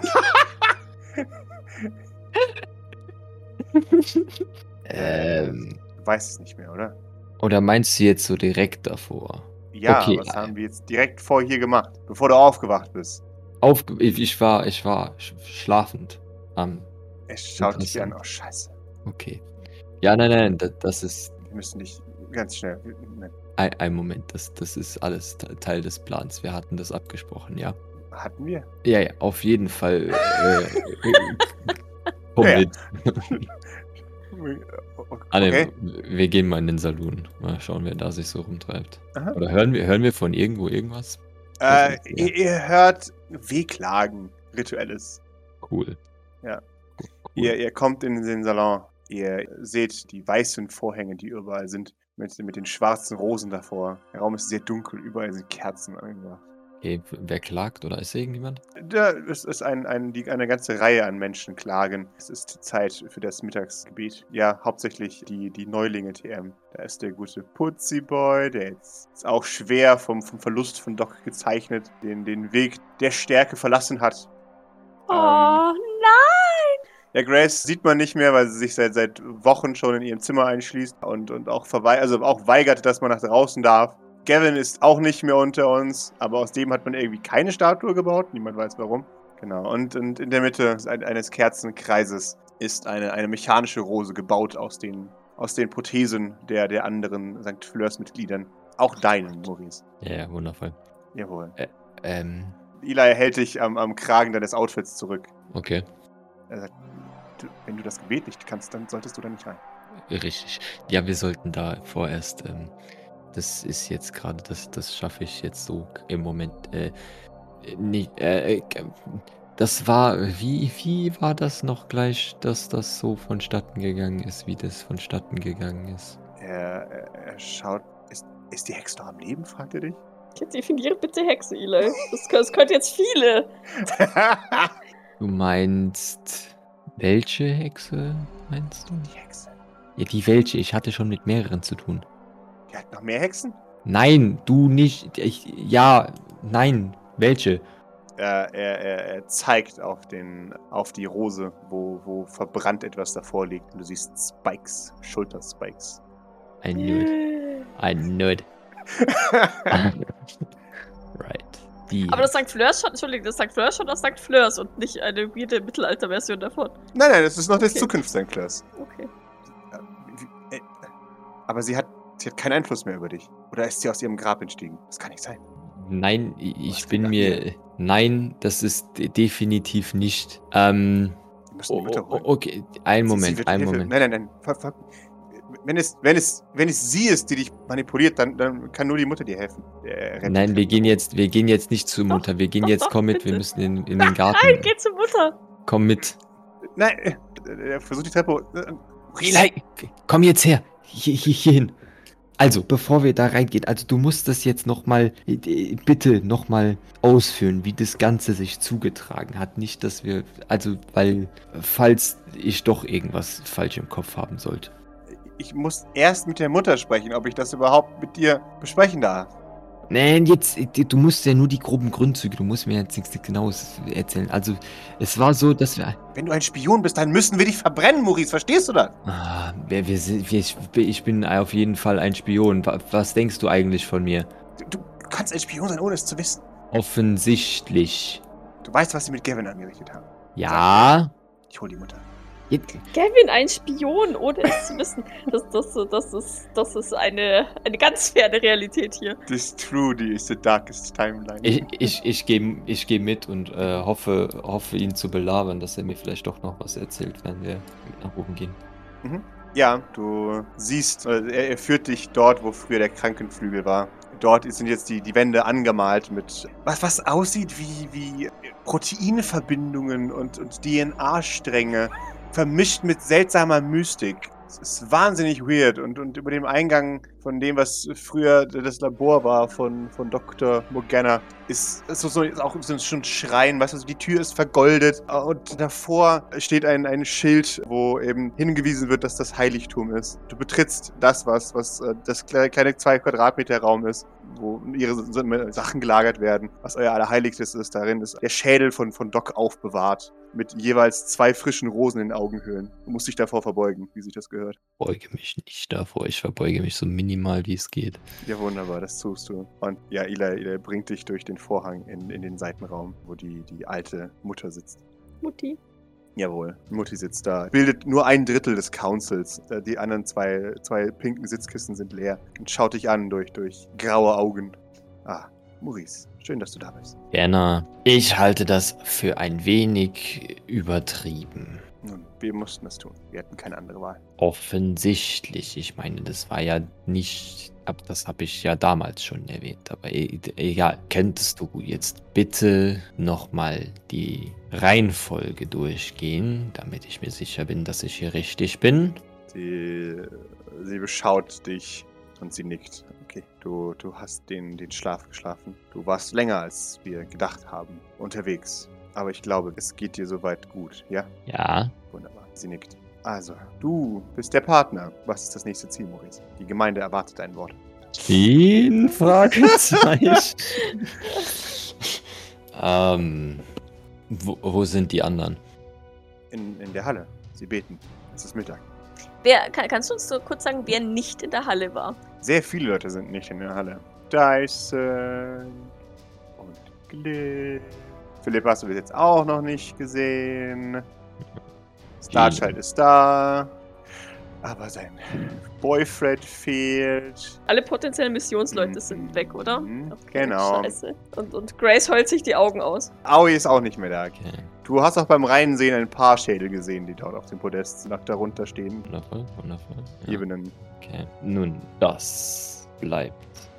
ähm, Du weißt es nicht mehr, oder? oder meinst du jetzt so direkt davor? Ja, Okay. was haben wir jetzt direkt vor hier gemacht, bevor du aufgewacht bist? Auf, ich war, ich war sch schlafend. am Er schaut dich an. Oh, scheiße. okay. Ja, nein, nein, das, das ist Wir müssen dich ganz schnell. Nein. ein, ein Moment. Das, das ist alles te- Teil des Plans. Wir hatten das abgesprochen, ja. Hatten wir? Ja, ja, auf jeden Fall. Äh, [laughs] komm Ja, ja. [laughs] mit. Anne, Okay. wir gehen mal in den Saloon. Mal schauen, wer da sich so rumtreibt. Aha. Oder hören wir, hören wir von irgendwo irgendwas? Äh, ihr, ihr hört Wehklagen, rituelles. Cool. Ja. Cool. Ihr, ihr kommt in den Salon. Ihr seht die weißen Vorhänge, die überall sind, mit, mit den schwarzen Rosen davor. Der Raum ist sehr dunkel, überall sind Kerzen angebracht. Okay, wer klagt oder ist hier irgendjemand? Da ist, ist ein, ein, die, eine ganze Reihe an Menschen klagen. Es ist Zeit für das Mittagsgebet. Ja, hauptsächlich die, die Neulinge TM. Da ist der gute Putzi Boy, der jetzt ist auch schwer vom, vom Verlust von Doc gezeichnet, den, den Weg der Stärke verlassen hat. Oh, Ähm, nein! Ja, Grace sieht man nicht mehr, weil sie sich seit, seit Wochen schon in ihrem Zimmer einschließt und, und auch, verwei also auch weigert, dass man nach draußen darf. Gavin ist auch nicht mehr unter uns, aber aus dem hat man irgendwie keine Statue gebaut. Niemand weiß warum. Genau. Und, und in der Mitte ein- eines Kerzenkreises ist eine, eine mechanische Rose gebaut aus den, aus den Prothesen der, der anderen St. Fleurs-Mitgliedern. Auch deinen, Maurice. Ja, ja, wundervoll. Jawohl. Ähm, Eli hält dich am, am Kragen deines Outfits zurück. okay. Er sagt, wenn du das Gebet nicht kannst, dann solltest du da nicht rein. Richtig. Ja, wir sollten da vorerst, ähm, das ist jetzt gerade, das, das schaffe ich jetzt so im Moment, äh, nicht, äh, äh, das war, wie, wie war das noch gleich, dass das so vonstatten gegangen ist, wie das vonstatten gegangen ist? Er, er, schaut. Ist, ist die Hexe noch am Leben? fragt er dich. Jetzt definiere bitte Hexe, Eli. Das, das könnte jetzt viele. [laughs] Du meinst, welche Hexe meinst du? die Hexe. Ja, die welche, ich hatte schon mit mehreren zu tun. Die hat noch mehr Hexen? Nein, du nicht, ich, ja, nein, welche? Er, er, er, zeigt auf, den, auf die Rose, wo, wo verbrannt etwas davor liegt. Und du siehst Spikes, Schulterspikes. Ein Nerd. Ein Nerd. [laughs] right. Die. Aber das St. Fleurs schon, Entschuldigung, das St. Fleurs schon aus St. Fleurs und nicht eine weirde Mittelalter-Version davon. Nein, nein, das ist noch das Okay. Zukunft, St. Claus. Okay. Äh, äh, Aber sie hat, sie hat keinen Einfluss mehr über dich. Oder ist sie aus ihrem Grab entstiegen? Das kann nicht sein. Nein, ich bin mir. Nein, das ist de- definitiv nicht. Ähm. Wir müssen die Oh, Mutter oh, okay, ein Sie- sie Moment, ein Moment. Nein, nein, nein. Wenn es, wenn, es, wenn es sie ist, die dich manipuliert, dann, dann kann nur die Mutter dir helfen. Rettet Nein, wir gehen jetzt, wir gehen jetzt nicht zur Mutter. Wir gehen jetzt, komm mit, wir müssen in, in den Garten. Nein, geh zur Mutter. Komm mit. Nein, äh, er versucht die Treppe. äh, Eli, komm jetzt her. Hier, hier, hier hin. Also, bevor wir da reingehen, also du musst das jetzt nochmal, bitte nochmal ausführen, wie das Ganze sich zugetragen hat. Nicht, dass wir, also, weil, falls ich doch irgendwas falsch im Kopf haben sollte. Ich muss erst mit der Mutter sprechen, ob ich das überhaupt mit dir besprechen darf. Nein, jetzt, du musst ja nur die groben Grundzüge, du musst mir jetzt nichts Genaues erzählen. Also, es war so, dass wir. Wenn du ein Spion bist, dann müssen wir dich verbrennen, Maurice, verstehst du das? Ah, wir, wir, ich bin auf jeden Fall ein Spion. Wa- Was denkst du eigentlich von mir? Du, du kannst ein Spion sein, ohne es zu wissen. Offensichtlich. Du weißt, was sie mit Gavin angerichtet haben. Ja. Ich hol die Mutter. Gavin, ein Spion, ohne es zu wissen. Das, das, das, ist, das ist eine, eine ganz ferne Realität hier. This truly is the darkest timeline. ich ich, ich gehe ich geh mit und äh, hoffe, hoffe, ihn zu belabern, dass er mir vielleicht doch noch was erzählt, wenn wir nach oben gehen. Ja, du siehst, äh, er, er führt dich dort, wo früher der Krankenflügel war. Dort sind jetzt die, die Wände angemalt mit was, was aussieht wie, wie Proteinverbindungen und, und DNA-Stränge, vermischt mit seltsamer Mystik. Es ist wahnsinnig weird und, und über dem Eingang von dem, was früher das Labor war von, von Dr. Morgana, ist, ist, so, ist auch so ein Schrein, weißt du, also die Tür ist vergoldet und davor steht ein, ein Schild, wo eben hingewiesen wird, dass das Heiligtum ist. Du betrittst das, was, was äh, das kle- kleine 2 Quadratmeter Raum ist, wo ihre Sachen gelagert werden. Was euer Allerheiligstes ist darin, ist der Schädel von, von Doc aufbewahrt. Mit jeweils zwei frischen Rosen in den Augenhöhlen. Du musst dich davor verbeugen, wie sich das gehört. Beuge mich nicht davor, ich verbeuge mich so minimal wie es geht. Ja, wunderbar, das tust du. Und ja, Eli, Eli bringt dich durch den Vorhang in, in den Seitenraum, wo die, die alte Mutter sitzt. Mutti. Jawohl, Mutti sitzt da. Bildet nur ein Drittel des Councils. Äh, Die anderen zwei, zwei pinken Sitzkissen sind leer. Und schaut dich an durch, durch graue Augen. Ah, Maurice, schön, dass du da bist. Werner, ich halte das für ein wenig übertrieben. Nun, wir mussten das tun. Wir hatten keine andere Wahl. Offensichtlich. Ich meine, das war ja nicht. Das habe ich ja damals schon erwähnt. Aber e egal. Könntest du jetzt bitte nochmal die Reihenfolge durchgehen, damit ich mir sicher bin, dass ich hier richtig bin? Sie, sie beschaut dich und sie nickt. Okay, du, du hast den, den Schlaf geschlafen. Du warst länger, als wir gedacht haben, unterwegs. Aber ich glaube, es geht dir soweit gut, ja? Ja. Wunderbar. Sie nickt. Also, du bist der Partner. Was ist das nächste Ziel, Maurice? Die Gemeinde erwartet ein Wort. Vielen [laughs] Fragezeichen. ähm. Wo, wo sind die anderen? In, in der Halle. Sie beten. Es ist Mittag. Wer, kann, kannst du uns so kurz sagen, wer nicht in der Halle war? Sehr viele Leute sind nicht in der Halle. Dyson und Gliff. Philipp hast du bis jetzt auch noch nicht gesehen. Starchild ist da. Aber sein Boyfriend fehlt. Alle potenziellen Missionsleute sind weg, oder? Mhm, Okay, genau. Scheiße. Und, und Grace heult sich die Augen aus. Aoi ist auch nicht mehr da. Okay. Du hast auch beim Reinsehen ein paar Schädel gesehen, die dort auf dem Podest nach darunter stehen. Wundervoll, wundervoll. Ja. Ebenen. Okay. Nun, das bleibt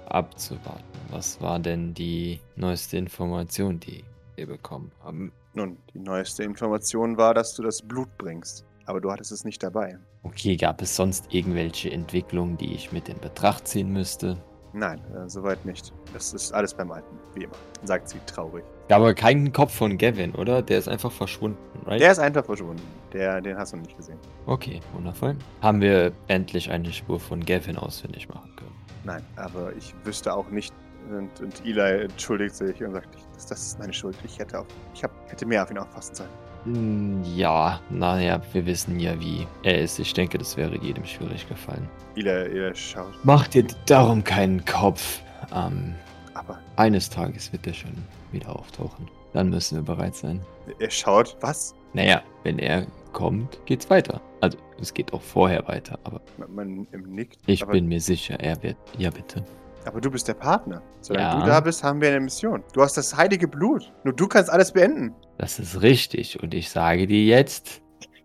abzuwarten. Was war denn die neueste Information, die wir bekommen haben? Nun, die neueste Information war, dass du das Blut bringst. Aber du hattest es nicht dabei. Okay, gab es sonst irgendwelche Entwicklungen, die ich mit in Betracht ziehen müsste? Nein, äh, soweit nicht. Das ist alles beim Alten, wie immer, sagt sie traurig. Gab aber keinen Kopf von Gavin, oder? Der ist einfach verschwunden, right? Der ist einfach verschwunden. Der, den hast du nicht gesehen. Okay, wundervoll. Haben wir endlich eine Spur von Gavin ausfindig machen können? Nein, aber ich wüsste auch nicht. Und, und Eli entschuldigt sich und sagt, das, das ist meine Schuld. Ich hätte, auf, ich hab, hätte mehr auf ihn aufpassen sollen. Hm, Ja, naja, wir wissen ja, wie er ist. Ich denke, das wäre jedem schwierig gefallen. Eli, Eli schaut. Mach dir darum keinen Kopf. Ähm, Aber eines Tages wird er schon wieder auftauchen. Dann müssen wir bereit sein. er schaut. Was? Naja, wenn er kommt, geht's weiter. Also, es geht auch vorher weiter, aber Man, man nickt. ich bin mir sicher, er wird. Ja, bitte. Aber du bist der Partner. Solange Ja. du da bist, haben wir eine Mission. Du hast das heilige Blut. Nur du kannst alles beenden. Das ist richtig. Und ich sage dir jetzt.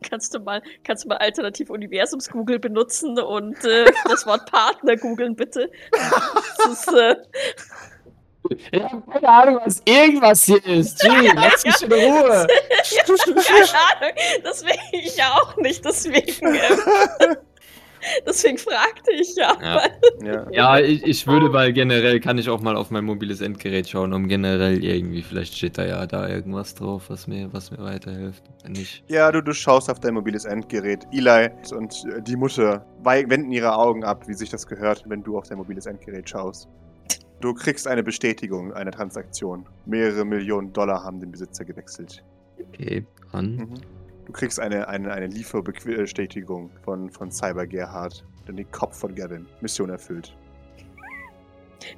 Kannst du mal, kannst du mal alternativ Universums Google benutzen und äh, das Wort Partner googeln, bitte? Das ist, äh, Ich habe keine Ahnung, was irgendwas hier ist. Gee, lass mich in Ruhe. [laughs] keine Ahnung, deswegen ich ja auch nicht, deswegen. Äh, [laughs] [laughs] Deswegen fragte ich ja. Ja. Ja. [laughs] Ja, ich, ich würde, weil generell kann ich auch mal auf mein mobiles Endgerät schauen, um generell irgendwie, vielleicht steht da ja da irgendwas drauf, was mir, was mir weiterhilft. Wenn nicht. Ja, du, du schaust auf dein mobiles Endgerät. Eli und äh, die Mutter wenden ihre Augen ab, wie sich das gehört, wenn du auf dein mobiles Endgerät schaust. Du kriegst eine Bestätigung einer Transaktion. Mehrere Millionen Dollar haben den Besitzer gewechselt. Okay, an. Mhm. Du kriegst eine, eine, eine Lieferbestätigung von, von Cyber Gerhard. Den den Kopf von Gavin. Mission erfüllt.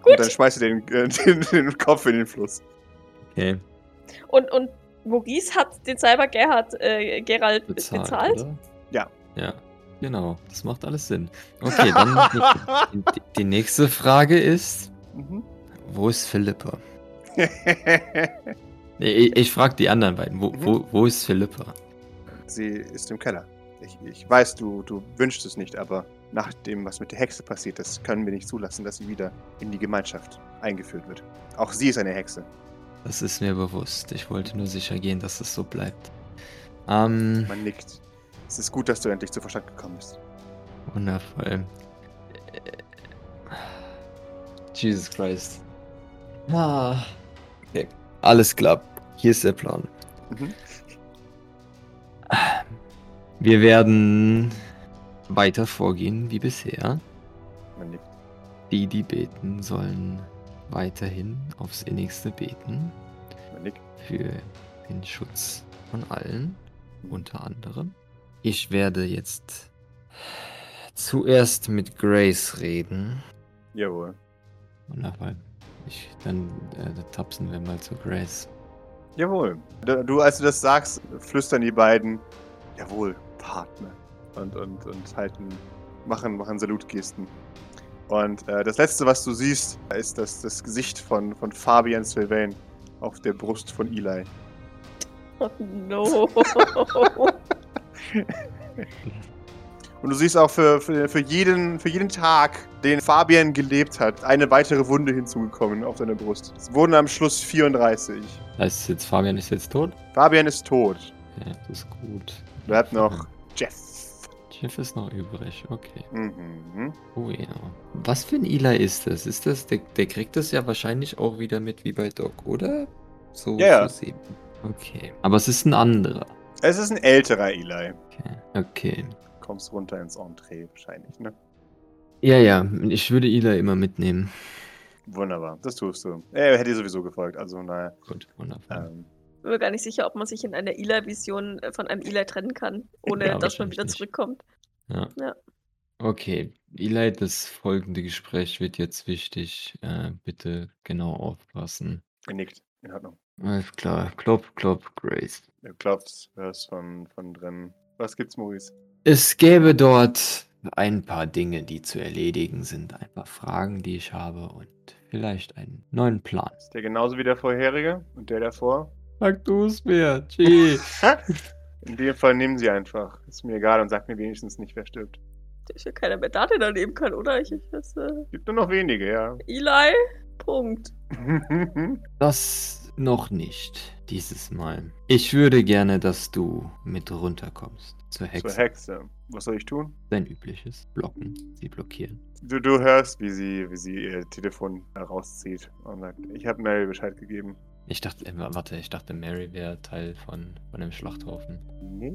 Und dann Gut. schmeißt du den, äh, [laughs] den, den Kopf in den Fluss. Okay. Und, und Maurice hat den Cyber Gerhard, äh, Gerald Bezahlt, bezahlt. oder? Ja. Ja, genau. Das macht alles Sinn. Okay, dann [laughs] die, die, die nächste Frage ist, Mhm. wo ist Philippa? [laughs] Ich, ich frage die anderen beiden. Wo, Mhm. wo, wo ist Philippa? Sie ist im Keller. Ich, ich weiß, du, du wünschst es nicht, aber nach dem, was mit der Hexe passiert ist, können wir nicht zulassen, dass sie wieder in die Gemeinschaft eingeführt wird. Auch sie ist eine Hexe. Das ist mir bewusst. Ich wollte nur sicher gehen, dass es so bleibt. Ähm, Man nickt. Es ist gut, dass du endlich zu Verstand gekommen bist. wundervoll. Jesus Christ. Ah. Okay. Alles klar. Hier ist der Plan. Mhm. Wir werden weiter vorgehen wie bisher. Die, die beten, sollen weiterhin aufs innigste beten. Für den Schutz von allen, unter anderem. Ich werde jetzt zuerst mit Grace reden. Jawohl. Wundervoll. Ich, dann äh, tapsen wir mal zu Grace. Jawohl. Du, als du das sagst, flüstern die beiden, jawohl, Partner. Und, und, und halten, machen, machen Salutgesten. Und äh, das letzte, was du siehst, ist das, das Gesicht von, von Fabian Sylvain auf der Brust von Eli. Oh no. Und du siehst auch für, für, für, jeden, für jeden Tag, den Fabian gelebt hat, eine weitere Wunde hinzugekommen auf seiner Brust. Es wurden am Schluss 34. Heißt jetzt, Fabian ist jetzt tot? Fabian ist tot. Ja, das ist gut. Bleibt noch Jeff. Jeff ist noch übrig, okay. Mhm. Oh ja. Was für ein Eli ist das? Ist das, der, der kriegt das ja wahrscheinlich auch wieder mit wie bei Doc, oder? So, Ja, so. Okay. Aber es ist ein anderer. Es ist ein älterer Eli. Okay. Okay. Kommst runter ins Entree wahrscheinlich, ne? Ja, ja. Ich würde Eli immer mitnehmen. Wunderbar, das tust du. Er hätte dir sowieso gefolgt, also naja. Gut, wundervoll. Ähm, bin mir gar nicht sicher, ob man sich in einer Eli-Vision äh, von einem Eli trennen kann, ohne [laughs] Ja, dass man wieder nicht. zurückkommt. Ja. Ja. Okay, Eli, das folgende Gespräch wird jetzt wichtig. Äh, bitte genau aufpassen. er nickt. In Ordnung. Alles klar. Klopf, klopf, Grace. Du klopfst, hörst von, von drin. Was gibt's, Maurice? Es gäbe dort ein paar Dinge, die zu erledigen sind. Ein paar Fragen, die ich habe und vielleicht einen neuen Plan. Ist der genauso wie der vorherige und der davor? Sag du es mir, Gee. [laughs] In dem Fall nehmen sie einfach. Ist mir egal und sag mir wenigstens nicht, wer stirbt. Da ist ja keiner mehr da, der da leben kann, oder? Ich, ich äh, Gibt nur noch wenige, ja. Eli? Punkt. [laughs] Das noch nicht dieses Mal. Ich würde gerne, dass du mit runterkommst zur Hexe. Zur Hexe. Was soll ich tun? Dein übliches. Blocken. Sie blockieren. Du, du hörst, wie sie, wie sie ihr Telefon herauszieht und sagt, ich habe Mary Bescheid gegeben. Ich dachte, äh, warte, ich dachte, Mary wäre Teil von, von dem Schlachthaufen. Nee.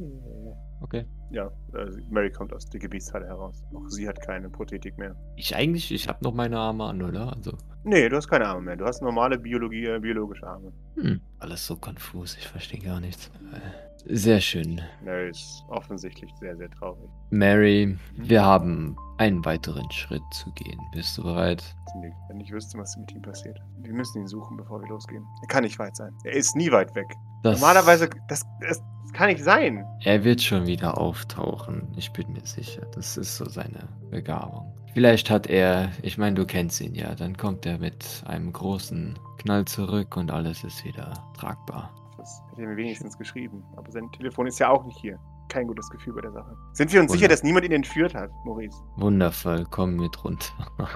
Okay. Ja, also Mary kommt aus der Gebietshalle heraus. Auch sie hat keine Prothetik mehr. Ich eigentlich, ich habe noch meine Arme an, oder? Also, Nee, du hast keine Arme mehr. Du hast normale Biologie, äh, biologische Arme. hm, alles so konfus, ich verstehe gar nichts. Äh, Sehr schön. Mary ist offensichtlich sehr, sehr traurig. Mary, wir haben einen weiteren Schritt zu gehen. Bist du bereit? Wenn ich wüsste, was mit ihm passiert. Wir müssen ihn suchen, bevor wir losgehen. Er kann nicht weit sein. Er ist nie weit weg. Das, Normalerweise, das, das kann nicht sein. Er wird schon wieder auftauchen, ich bin mir sicher. Das ist so seine Begabung. Vielleicht hat er, ich meine, du kennst ihn ja, dann kommt er mit einem großen Knall zurück und alles ist wieder tragbar. Das hätte er mir wenigstens geschrieben. Aber sein Telefon ist ja auch nicht hier. Kein gutes Gefühl bei der Sache. Sind wir uns sicher, Wunder- dass niemand ihn entführt hat, Maurice? Wundervoll, komm mit runter. [laughs]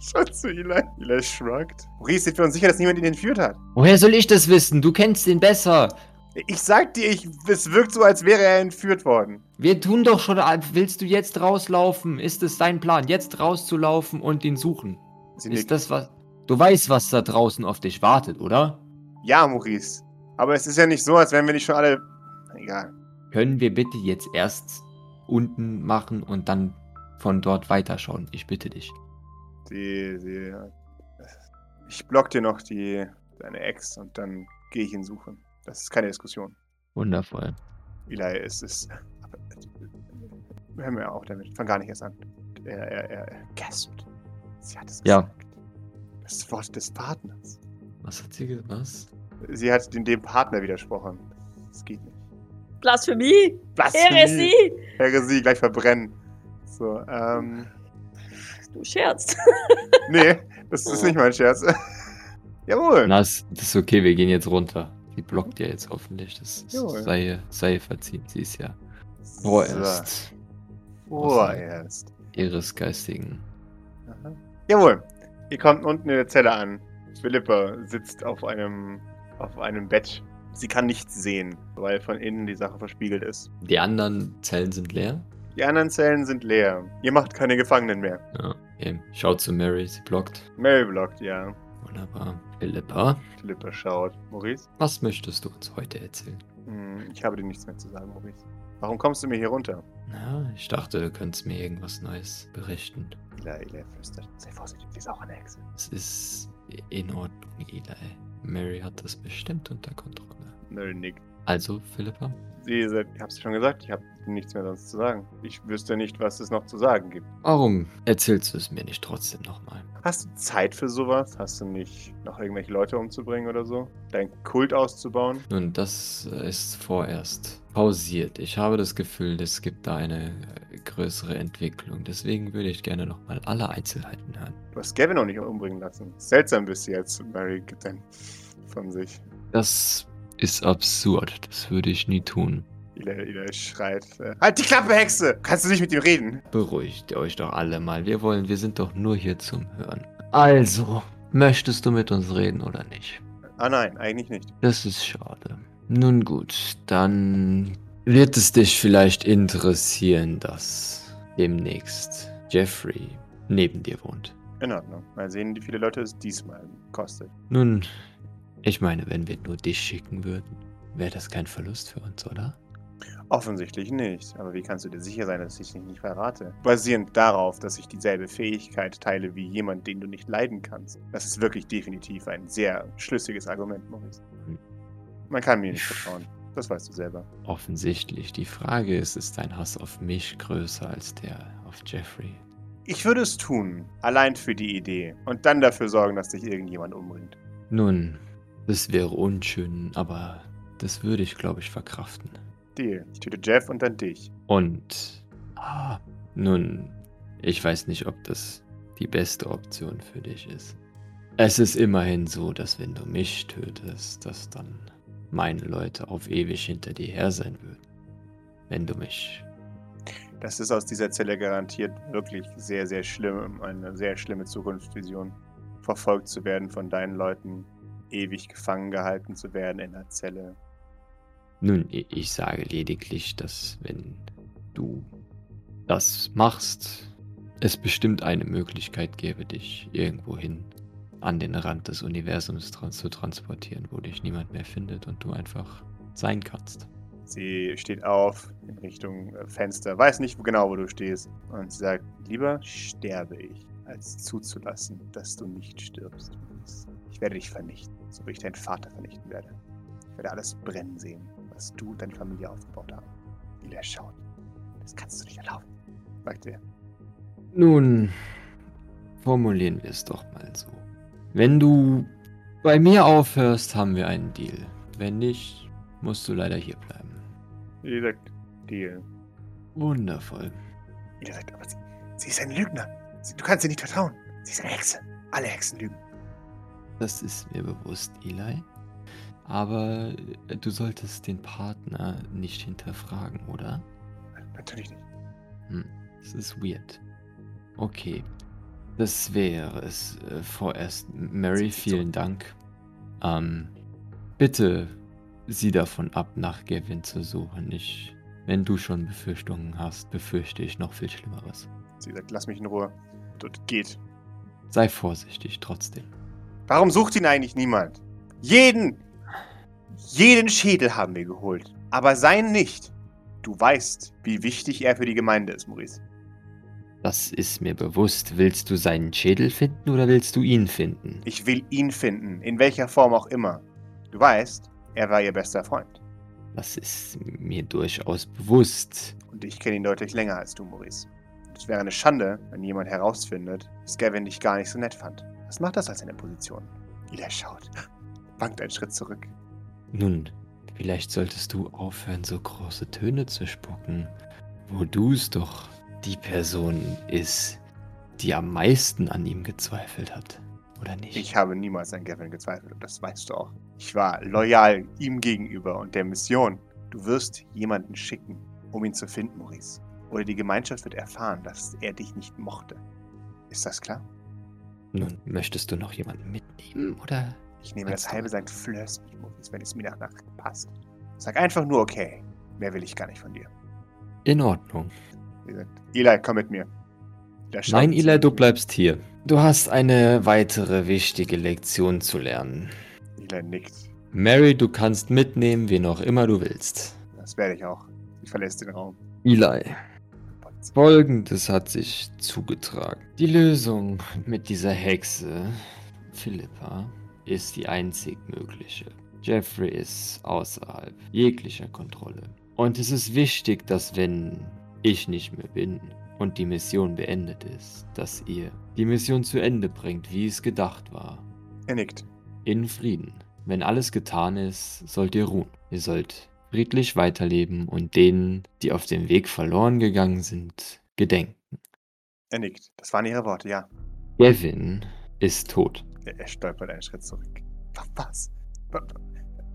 Schau zu Eli. Eli shrugged. Maurice, sind wir uns sicher, dass niemand ihn entführt hat? Woher soll ich das wissen? Du kennst ihn besser. Ich sag dir, ich, es wirkt so, als wäre er entführt worden. Wir tun doch schon. Willst du jetzt rauslaufen? Ist es dein Plan, jetzt rauszulaufen und ihn suchen? Sie Ist nickt. das was. Du weißt, was da draußen auf dich wartet, oder? Ja, Maurice. Aber es ist ja nicht so, als wären wir nicht schon alle. Egal. Können wir bitte jetzt erst unten machen und dann von dort weiterschauen? Ich bitte dich. Sie, sie. Ich block dir noch die, deine Ex und dann gehe ich ihn suchen. Das ist keine Diskussion. Wundervoll. Eli, es ist. Hör mir auch damit. Fang gar nicht erst an. Er, er, er, er gaspt. Sie hat es Ja. gesagt. Das Wort des Partners. Was hat sie gesagt? Was? Sie hat dem, dem Partner widersprochen. Das geht nicht. Blasphemie! Heresie! Heresie, gleich verbrennen. So, ähm. Du scherzt. [laughs] Nee, das ist nicht mein Scherz. [laughs] Jawohl. Na, das das ist okay, wir gehen jetzt runter. Die blockt ja jetzt hoffentlich. Das, Jawohl. sei, sei ihr verziehen. Sie ist ja vorerst Vorerst. ihres geistigen. Aha. Jawohl. Ihr kommt unten in der Zelle an. Philippa sitzt auf einem, auf einem Bett. Sie kann nichts sehen, weil von innen die Sache verspiegelt ist. Die anderen Zellen sind leer. Die anderen Zellen sind leer. Ihr macht keine Gefangenen mehr. Ja, okay. Schaut zu Mary, sie blockt. Mary blockt, ja. Wunderbar. Philippa, Philippa schaut. Maurice? was möchtest du uns heute erzählen? Hm, ich habe dir nichts mehr zu sagen, Maurice. Warum kommst du mir hier runter? Na, ich dachte, du könntest mir irgendwas Neues berichten. Eli, Eli flüstert. Sei vorsichtig, sie ist auch eine Hexe. Es ist in Ordnung, Eli. Mary hat das bestimmt unter Kontrolle. Mary nickt. Also, Philippa? Sie ich hab's schon gesagt, ich habe nichts mehr sonst zu sagen. Ich wüsste nicht, was es noch zu sagen gibt. Warum erzählst du es mir nicht trotzdem nochmal? Hast du Zeit für sowas? Hast du nicht noch irgendwelche Leute umzubringen oder so? Deinen Kult auszubauen? Nun, das ist vorerst pausiert. Ich habe das Gefühl, es gibt da eine größere Entwicklung. Deswegen würde ich gerne nochmal alle Einzelheiten hören. Du hast Gavin noch nicht umbringen lassen. Seltsam bist du jetzt. Mary gibt dann von sich. Das ist absurd. Das würde ich nie tun. Ila, Ila schreit. Äh, halt die Klappe, Hexe! Kannst du nicht mit ihm reden? Beruhigt euch doch alle mal. Wir wollen, wir sind doch nur hier zum Hören. Also, möchtest du mit uns reden oder nicht? Ah nein, eigentlich nicht. Das ist schade. Nun gut, dann wird es dich vielleicht interessieren, dass demnächst Jeffrey neben dir wohnt. In Ordnung. Mal sehen, wie viele Leute es diesmal kostet. Nun, ich meine, wenn wir nur dich schicken würden, wäre das kein Verlust für uns, oder? Offensichtlich nicht. Aber wie kannst du dir sicher sein, dass ich dich nicht verrate? Basierend darauf, dass ich dieselbe Fähigkeit teile wie jemand, den du nicht leiden kannst. Das ist wirklich definitiv ein sehr schlüssiges Argument, Maurice. Hm. Man kann mir nicht vertrauen. Das weißt du selber. Offensichtlich. Die Frage ist, ist dein Hass auf mich größer als der auf Jeffrey? Ich würde es tun. Allein für die Idee. Und dann dafür sorgen, dass dich irgendjemand umbringt. Nun, das wäre unschön, aber das würde ich, glaube ich, verkraften. Deal. Ich töte Jeff und dann dich. Und, ah, nun, ich weiß nicht, ob das die beste Option für dich ist. Es ist immerhin so, dass wenn du mich tötest, dass dann meine Leute auf ewig hinter dir her sein würden. Wenn du mich. Das ist aus dieser Zelle garantiert wirklich sehr, sehr schlimm. Eine sehr schlimme Zukunftsvision. Verfolgt zu werden von deinen Leuten. Ewig gefangen gehalten zu werden in der Zelle. Nun, ich sage lediglich, dass wenn du das machst, es bestimmt eine Möglichkeit gäbe, dich irgendwohin an den Rand des Universums trans zu transportieren, wo dich niemand mehr findet und du einfach sein kannst. Sie steht auf in Richtung äh, Fenster, weiß nicht genau, wo du stehst. Und sie sagt, lieber sterbe ich, als zuzulassen, dass du nicht stirbst. Ich werde dich vernichten, so wie ich deinen Vater vernichten werde. Ich werde alles brennen sehen, was du und deine Familie aufgebaut haben. Ila schaut. Das kannst du nicht erlauben, sagt er. Nun, formulieren wir es doch mal so. Wenn du bei mir aufhörst, haben wir einen Deal. Wenn nicht, musst du leider hier bleiben. Sie sagt, Deal. Wundervoll. Ila sagt, aber sie, sie ist ein Lügner. Sie, du kannst ihr nicht vertrauen. Sie ist eine Hexe. Alle Hexen lügen. Das ist mir bewusst, Eli. Aber äh, du solltest den Partner nicht hinterfragen, oder? Natürlich nicht. Hm, das ist weird. Okay. Das wäre es äh, vorerst. Mary, vielen Dank. Ähm, bitte sieh davon ab, nach Gavin zu suchen. Ich, wenn du schon Befürchtungen hast, befürchte ich noch viel Schlimmeres. Sie sagt, lass mich in Ruhe. Und geht. Sei vorsichtig trotzdem. Warum sucht ihn eigentlich niemand? Jeden! Jeden Schädel haben wir geholt. Aber seinen nicht. Du weißt, wie wichtig er für die Gemeinde ist, Maurice. Das ist mir bewusst. Willst du seinen Schädel finden oder willst du ihn finden? Ich will ihn finden, in welcher Form auch immer. Du weißt, er war ihr bester Freund. Das ist mir durchaus bewusst. Und ich kenne ihn deutlich länger als du, Maurice. Es wäre eine Schande, wenn jemand herausfindet, dass Gavin dich gar nicht so nett fand. Was macht das als eine Position? Ila schaut, [laughs] wankt einen Schritt zurück. Nun, vielleicht solltest du aufhören, so große Töne zu spucken, wo du es doch die Person ist, die am meisten an ihm gezweifelt hat, oder nicht? Ich habe niemals an Gavin gezweifelt und das weißt du auch. Ich war loyal ihm gegenüber und der Mission. Du wirst jemanden schicken, um ihn zu finden, Maurice. Oder die Gemeinschaft wird erfahren, dass er dich nicht mochte. Ist das klar? Nun, möchtest du noch jemanden mitnehmen, oder? Ich nehme das halbe St. Fleurs mit, Maurice, wenn es mir danach passt. Sag einfach nur okay. Mehr will ich gar nicht von dir. In Ordnung. Eli, komm mit mir. Nein, Eli, du bleibst hier. Du hast eine weitere wichtige Lektion zu lernen. Eli nickt. Mary, du kannst mitnehmen, wen auch immer du willst. Das werde ich auch. Sie verlässt den Raum. Eli, folgendes hat sich zugetragen. Die Lösung mit dieser Hexe, Philippa, ist die einzig mögliche. Jeffrey ist außerhalb jeglicher Kontrolle. Und es ist wichtig, dass wenn ich nicht mehr bin und die Mission beendet ist, dass ihr die Mission zu Ende bringt, wie es gedacht war. Er nickt. In Frieden. Wenn alles getan ist, sollt ihr ruhen. Ihr sollt friedlich weiterleben und denen, die auf dem Weg verloren gegangen sind, gedenken. Er nickt. Das waren ihre Worte, ja. Gavin ist tot. Er, er stolpert einen Schritt zurück. Wa- Was? Wa-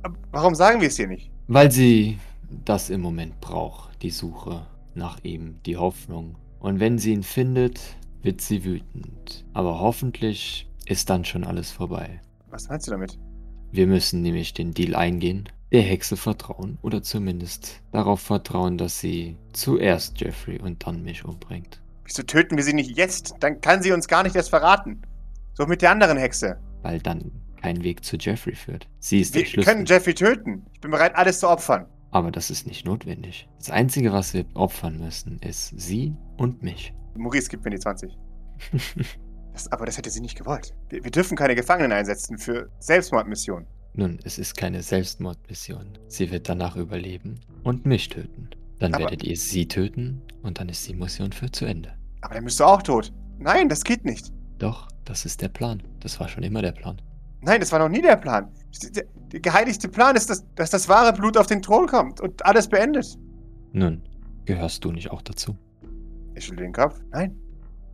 wa- Warum sagen wir es hier nicht? Weil sie das im Moment braucht, die Suche nach ihm, die Hoffnung. Und wenn sie ihn findet, wird sie wütend. Aber hoffentlich ist dann schon alles vorbei. Was meinst du damit? Wir müssen nämlich den Deal eingehen, der Hexe vertrauen oder zumindest darauf vertrauen, dass sie zuerst Jeffrey und dann mich umbringt. Wieso töten wir sie nicht jetzt? Dann kann sie uns gar nicht erst verraten. So mit der anderen Hexe. Weil dann kein Weg zu Jeffrey führt. Sie ist der Wir Schlüssel. können Jeffrey töten. Ich bin bereit, alles zu opfern. Aber das ist nicht notwendig. Das Einzige, was wir opfern müssen, ist sie und mich. Maurice gibt mir die 20. [laughs] Das, aber das hätte sie nicht gewollt. Wir, wir dürfen keine Gefangenen einsetzen für Selbstmordmissionen. Nun, es ist keine Selbstmordmission. Sie wird danach überleben und mich töten. Dann Aber- werdet ihr sie töten und dann ist die Mission für zu Ende. Aber dann bist du auch tot. Nein, das geht nicht. Doch, das ist der Plan. Das war schon immer der Plan. Nein, das war noch nie der Plan. Der, der geheiligte Plan ist, dass, dass das wahre Blut auf den Thron kommt und alles beendet. Nun, gehörst du nicht auch dazu? Ich schüttle den Kopf. Nein.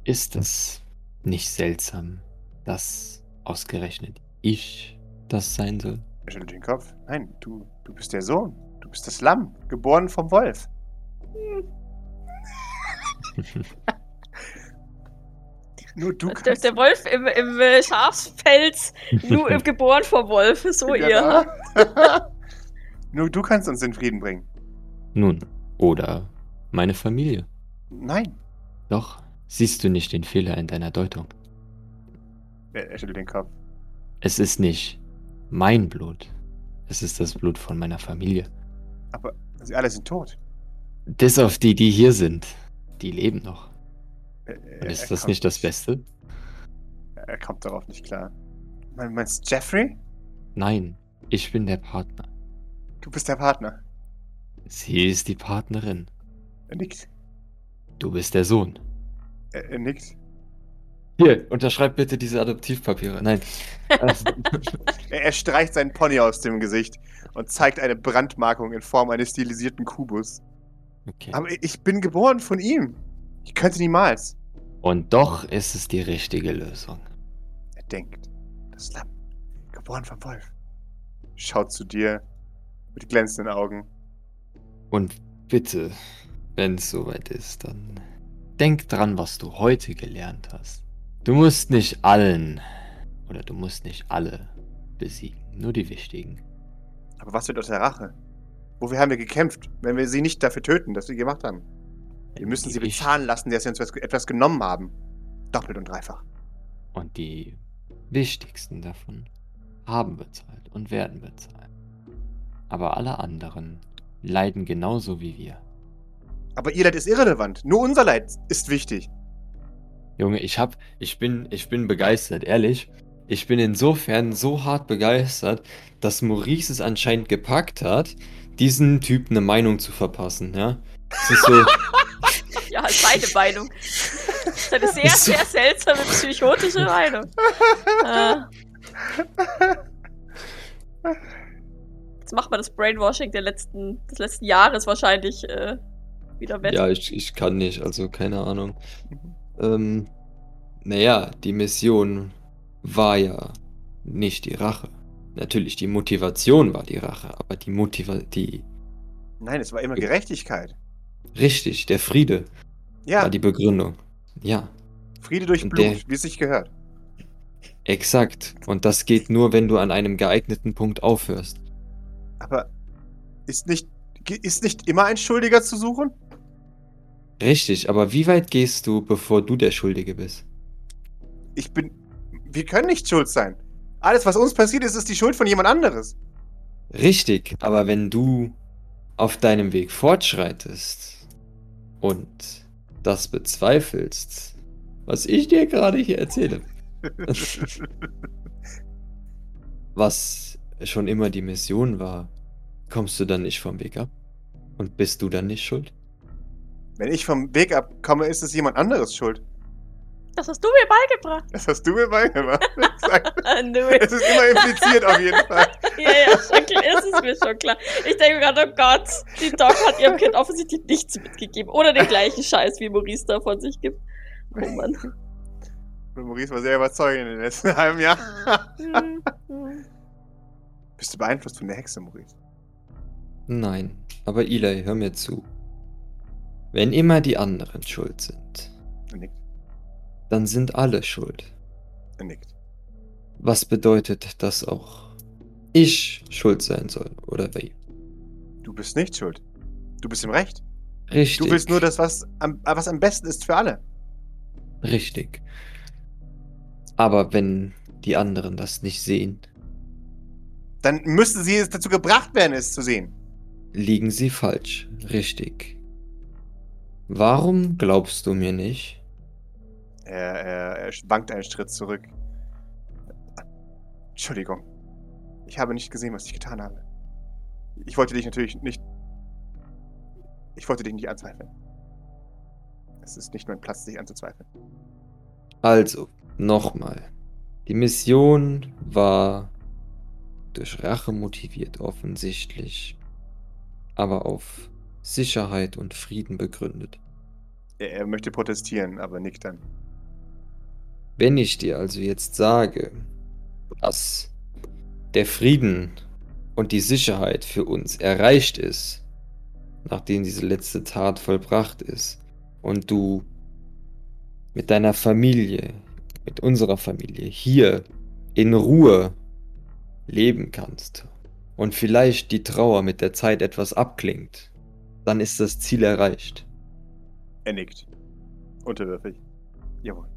Ist es nicht seltsam, dass ausgerechnet ich das sein soll? Er schüttelt den Kopf. Nein, du, du bist der Sohn. Du bist das Lamm, geboren vom Wolf. [laughs] Nur du Der, kannst. der Wolf im, im äh, Schafspelz, nur im [laughs] geboren vom Wolf, so ihr. Genau. [laughs] Nur du kannst uns in Frieden bringen. Nun, oder meine Familie. Nein. Doch, siehst du nicht den Fehler in deiner Deutung? Er, er schüttelt den Kopf. Es ist nicht mein Blut. Es ist das Blut von meiner Familie. Aber sie alle sind tot. Bis auf die, die hier sind. Die leben noch. Er, Und ist das nicht das Beste? Er kommt darauf nicht klar. Me- Meinst du Jeffrey? Nein, ich bin der Partner. Du bist der Partner. Sie ist die Partnerin. Er nickt. Du bist der Sohn. Er, er nickt. Hier, unterschreib bitte diese Adoptivpapiere. Nein. [laughs] Er, er streicht seinen Pony aus dem Gesicht und zeigt eine Brandmarkung in Form eines stilisierten Kubus. okay. Aber ich bin geboren von ihm. Ich könnte niemals. Und doch ist es die richtige Lösung. Er denkt. Das Lamm. Geboren vom Wolf. Schaut zu dir mit glänzenden Augen. Und bitte, wenn es soweit ist, dann denk dran, was du heute gelernt hast. Du musst nicht allen, oder du musst nicht alle besiegen, nur die wichtigen. Aber was wird aus der Rache? Wofür haben wir gekämpft, wenn wir sie nicht dafür töten, dass sie gemacht haben? Wir müssen sie bezahlen lassen, dass sie uns etwas- genommen haben. Doppelt und dreifach. Und die wichtigsten davon haben bezahlt und werden bezahlen. Aber alle anderen leiden genauso wie wir. Aber ihr Leid ist irrelevant. Nur unser Leid ist wichtig. Junge, ich hab, ich bin, ich bin begeistert, ehrlich. Ich bin insofern so hart begeistert, dass Maurice es anscheinend gepackt hat, diesen Typ eine Meinung zu verpassen, ja. Es ist so, [laughs] Ja, ist meine Meinung. Das ist eine sehr, Ist so- sehr seltsame psychotische Meinung. Äh. Jetzt macht man das Brainwashing der letzten, des letzten Jahres wahrscheinlich äh, wieder wett. Ja, ich, ich kann nicht, also keine Ahnung. Ähm, naja, die Mission war ja nicht die Rache. Natürlich, die Motivation war die Rache, aber die Motiva die Nein, es war immer Gerechtigkeit. Richtig, der Friede Ja, war die Begründung. Ja, Friede durch Blut, wie es sich gehört. exakt. Und das geht nur, wenn du an einem geeigneten Punkt aufhörst. Aber ist nicht, ist nicht immer ein Schuldiger zu suchen? Richtig, aber wie weit gehst du, bevor du der Schuldige bist? Ich bin. Wir können nicht schuld sein. Alles, was uns passiert ist, ist die Schuld von jemand anderes. Richtig, aber wenn du auf deinem Weg fortschreitest und das bezweifelst, was ich dir gerade hier erzähle, [laughs] was schon immer die Mission war, kommst du dann nicht vom Weg ab? Und bist du dann nicht schuld? Wenn ich vom Weg abkomme, ist es jemand anderes schuld. Das hast du mir beigebracht. Das hast du mir beigebracht. [laughs] Es ist immer impliziert auf jeden Fall. Ja, ja, schon klar, ist es mir schon klar. Ich denke gerade, oh Gott, die Doc hat ihrem Kind offensichtlich nichts mitgegeben. Oder den gleichen Scheiß, wie Maurice da von sich gibt. Oh Mann. [laughs] Und Maurice war sehr überzeugend in den letzten [laughs] halben Jahr. [laughs] Bist du beeinflusst von der Hexe, Maurice? Nein, aber Eli, hör mir zu. Wenn immer die anderen schuld sind, Er nickt. dann sind alle schuld. Er nickt. Was bedeutet, dass auch ich schuld sein soll, oder wie? Du bist nicht schuld. Du bist im Recht. Richtig. Du willst nur das, was am, was am besten ist für alle. Richtig. Aber wenn die anderen das nicht sehen, Dann müssten sie es dazu gebracht werden, es zu sehen. liegen sie falsch. Richtig. Warum glaubst du mir nicht? Er, er, er wankt einen Schritt zurück. Entschuldigung. Ich habe nicht gesehen, was ich getan habe. Ich wollte dich natürlich nicht. Ich wollte dich nicht anzweifeln. Es ist nicht mein Platz, dich anzuzweifeln. Also, nochmal. Die Mission war durch Rache motiviert offensichtlich, aber auf Sicherheit und Frieden begründet. Er, er möchte protestieren, aber nickt dann. Wenn ich dir also jetzt sage, dass der Frieden und die Sicherheit für uns erreicht ist, nachdem diese letzte Tat vollbracht ist, und du mit deiner Familie, mit unserer Familie hier in Ruhe leben kannst und vielleicht die Trauer mit der Zeit etwas abklingt, dann ist das Ziel erreicht. Er nickt. Unterwürfig. Jawohl.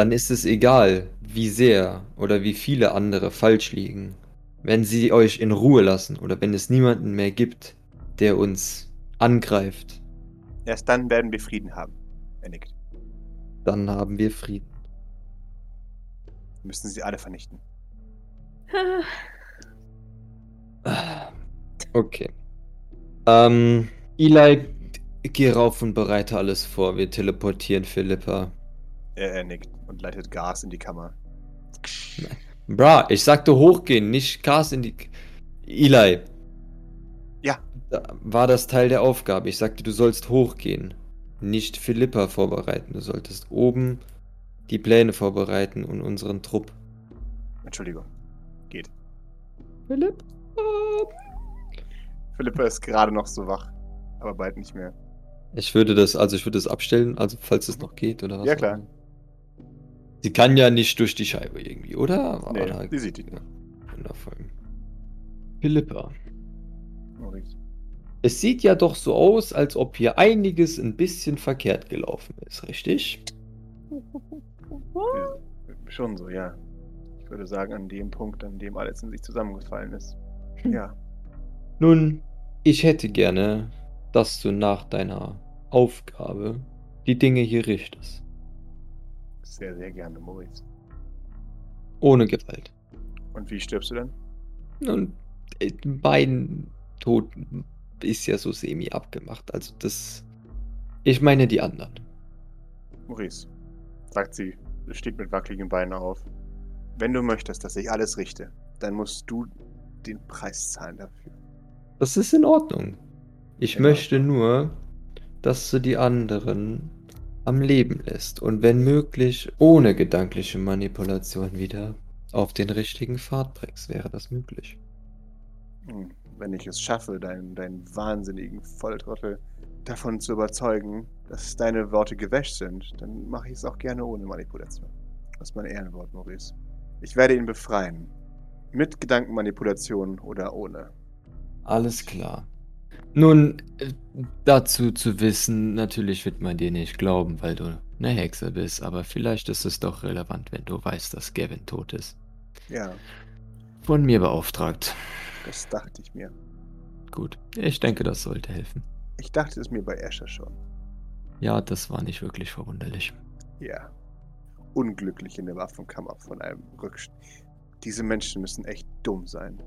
Dann ist es egal, wie sehr oder wie viele andere falsch liegen. Wenn sie euch in Ruhe lassen oder wenn es niemanden mehr gibt, der uns angreift, Erst dann werden wir Frieden haben. Er nickt. dann haben wir Frieden. Müssen sie alle vernichten. [sighs] Okay. Ähm, Eli, geh rauf und bereite alles vor. Wir teleportieren Philippa. Er, er nickt und leitet Gas in die Kammer. Bra, ich sagte hochgehen, nicht Gas in die. Eli. Ja. Da war das Teil der Aufgabe. Ich sagte, du sollst hochgehen. Nicht Philippa vorbereiten. Du solltest oben die Pläne vorbereiten und unseren Trupp. Entschuldigung. Geht. Philipp? Philippa ist gerade noch so wach, aber bald nicht mehr. Ich würde das, also ich würde es abstellen, also falls es noch geht, oder was? Ja, klar. Sie kann ja nicht durch die Scheibe irgendwie, oder? Nee, oder? die sieht ihn. Ja, wundervoll. Philippa, es sieht ja doch so aus, als ob hier einiges ein bisschen verkehrt gelaufen ist, richtig? [laughs] Schon so, ja. Ich würde sagen, an dem Punkt, an dem alles in sich zusammengefallen ist. Hm. Ja. Nun, ich hätte gerne, dass du nach deiner Aufgabe die Dinge hier richtest. Sehr, sehr gerne, Maurice. Ohne Gewalt. Und wie stirbst du denn? Nun, äh, mein Tod ist ja so semi abgemacht. Also das. Ich meine die anderen. Maurice, sagt sie, steht mit wackeligen Beinen auf. Wenn du möchtest, dass ich alles richte, dann musst du den Preis zahlen dafür. Das ist in Ordnung. Ich Ja. möchte nur, dass du die anderen am Leben lässt und wenn möglich ohne gedankliche Manipulation wieder auf den richtigen Pfad bringst. Wäre das möglich? Hm, Wenn ich es schaffe, deinen, deinen wahnsinnigen Volltrottel davon zu überzeugen, dass deine Worte gewäscht sind, dann mache ich es auch gerne ohne Manipulation. Das ist mein Ehrenwort, Maurice. Ich werde ihn befreien. Mit Gedankenmanipulation oder ohne. Alles klar. Nun, äh, dazu zu wissen, natürlich wird man dir nicht glauben, weil du eine Hexe bist, aber vielleicht ist es doch relevant, wenn du weißt, dass Gavin tot ist. Ja, Von mir beauftragt. das dachte ich mir. Gut, ich denke, das sollte helfen. Ich dachte es mir bei Asher schon. Ja, das war nicht wirklich verwunderlich. Ja. Unglücklich in der Waffenkammer von einem Rückst. Diese Menschen müssen echt dumm sein.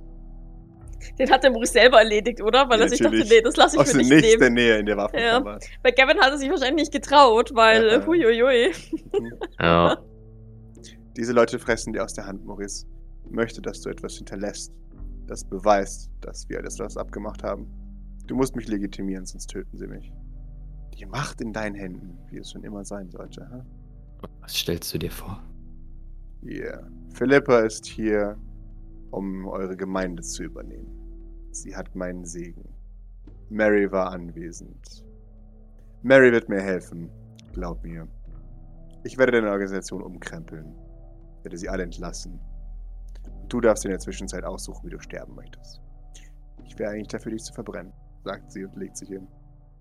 Den hat der Maurice selber erledigt, oder? Weil Ja, er sich dachte, nee, das lasse ich Aus mir der nicht nehmen. Nähe in der Waffenkammer. Bei Gavin hat er sich wahrscheinlich nicht getraut, weil, Ja. huiuiui. Mhm. Ja. [laughs] Diese Leute fressen dir aus der Hand, Maurice. Ich möchte, dass du etwas hinterlässt, das beweist, dass wir alles das abgemacht haben. Du musst mich legitimieren, sonst töten sie mich. Die Macht in deinen Händen, wie es schon immer sein sollte. Hm? Was stellst du dir vor? Yeah. Philippa ist hier, um eure Gemeinde zu übernehmen. Sie hat meinen Segen. Mary war anwesend. Mary wird mir helfen, glaub mir. Ich werde deine Organisation umkrempeln. Werde sie alle entlassen. Und du darfst in der Zwischenzeit aussuchen, wie du sterben möchtest. Ich wäre eigentlich dafür, dich zu verbrennen, sagt sie und legt sich hin.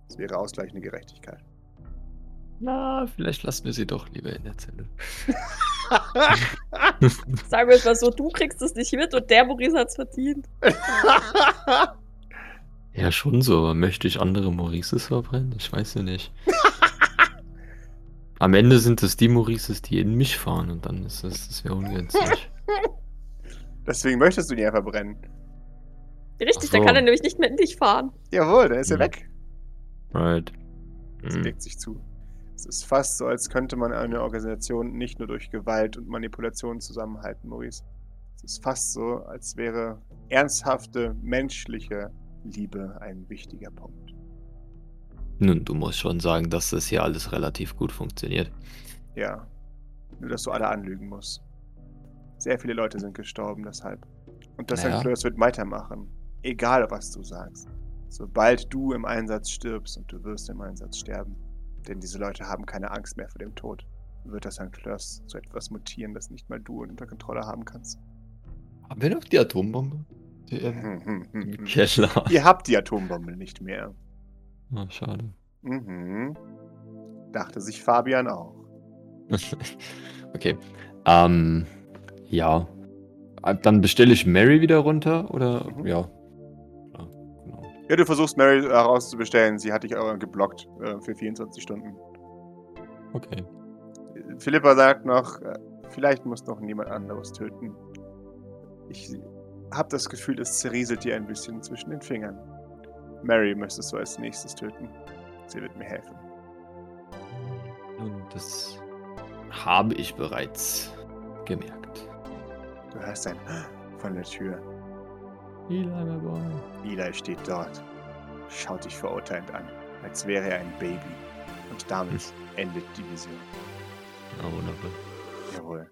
Es wäre ausgleichende Gerechtigkeit. Na, vielleicht lassen wir sie doch lieber in der Zelle. [laughs] [laughs] Sagen wir es mal so, du kriegst es nicht mit und der Maurice hat's verdient. [laughs] Ja, schon so, aber möchte ich andere Maurices verbrennen? Ich weiß ja nicht. [laughs] Am Ende sind es die Maurices, die in mich fahren und dann ist das, das wäre ungünstig. Deswegen möchtest du ihn ja verbrennen. Richtig, Ach dann so. kann er nämlich nicht mehr in dich fahren. Jawohl, dann ist er Hm. weg. Right. Sie Hm. legt sich zu. Es ist fast so, als könnte man eine Organisation nicht nur durch Gewalt und Manipulation zusammenhalten, Maurice. Es ist fast so, als wäre ernsthafte, menschliche Liebe ein wichtiger Punkt. Nun, du musst schon sagen, dass das hier alles relativ gut funktioniert. Ja. Nur, dass du alle anlügen musst. Sehr viele Leute sind gestorben deshalb. Und das Naja. St. wird weitermachen. Egal, was du sagst. Sobald du im Einsatz stirbst und du wirst im Einsatz sterben, denn diese Leute haben keine Angst mehr vor dem Tod, wird das St. Fleurs zu etwas mutieren, das nicht mal du unter Kontrolle haben kannst. Haben wir noch die Atombombe? Die, ähm, Hm, hm, hm, im hm. Keller. Ihr habt die Atombombe nicht mehr. Ah, schade. Mhm. Dachte sich Fabian auch. [laughs] okay. Ähm, ja. Ah, Dann bestelle ich Mary wieder runter oder Mhm. ja. Ja, du versuchst Mary herauszubestellen. Sie hat dich aber geblockt äh, für 24 Stunden. Okay. Philippa sagt noch, äh, vielleicht muss noch niemand anderes töten. Ich habe das Gefühl, es zerrieselt dir ein bisschen zwischen den Fingern. Mary müsstest du als nächstes töten. Sie wird mir helfen. Nun, das habe ich bereits gemerkt. Du hörst ein von der Tür. Eli, my boy. Eli steht dort, schaut dich verurteilend an, als wäre er ein Baby. Und damit endet die Vision. Ah, wundervoll. Jawohl.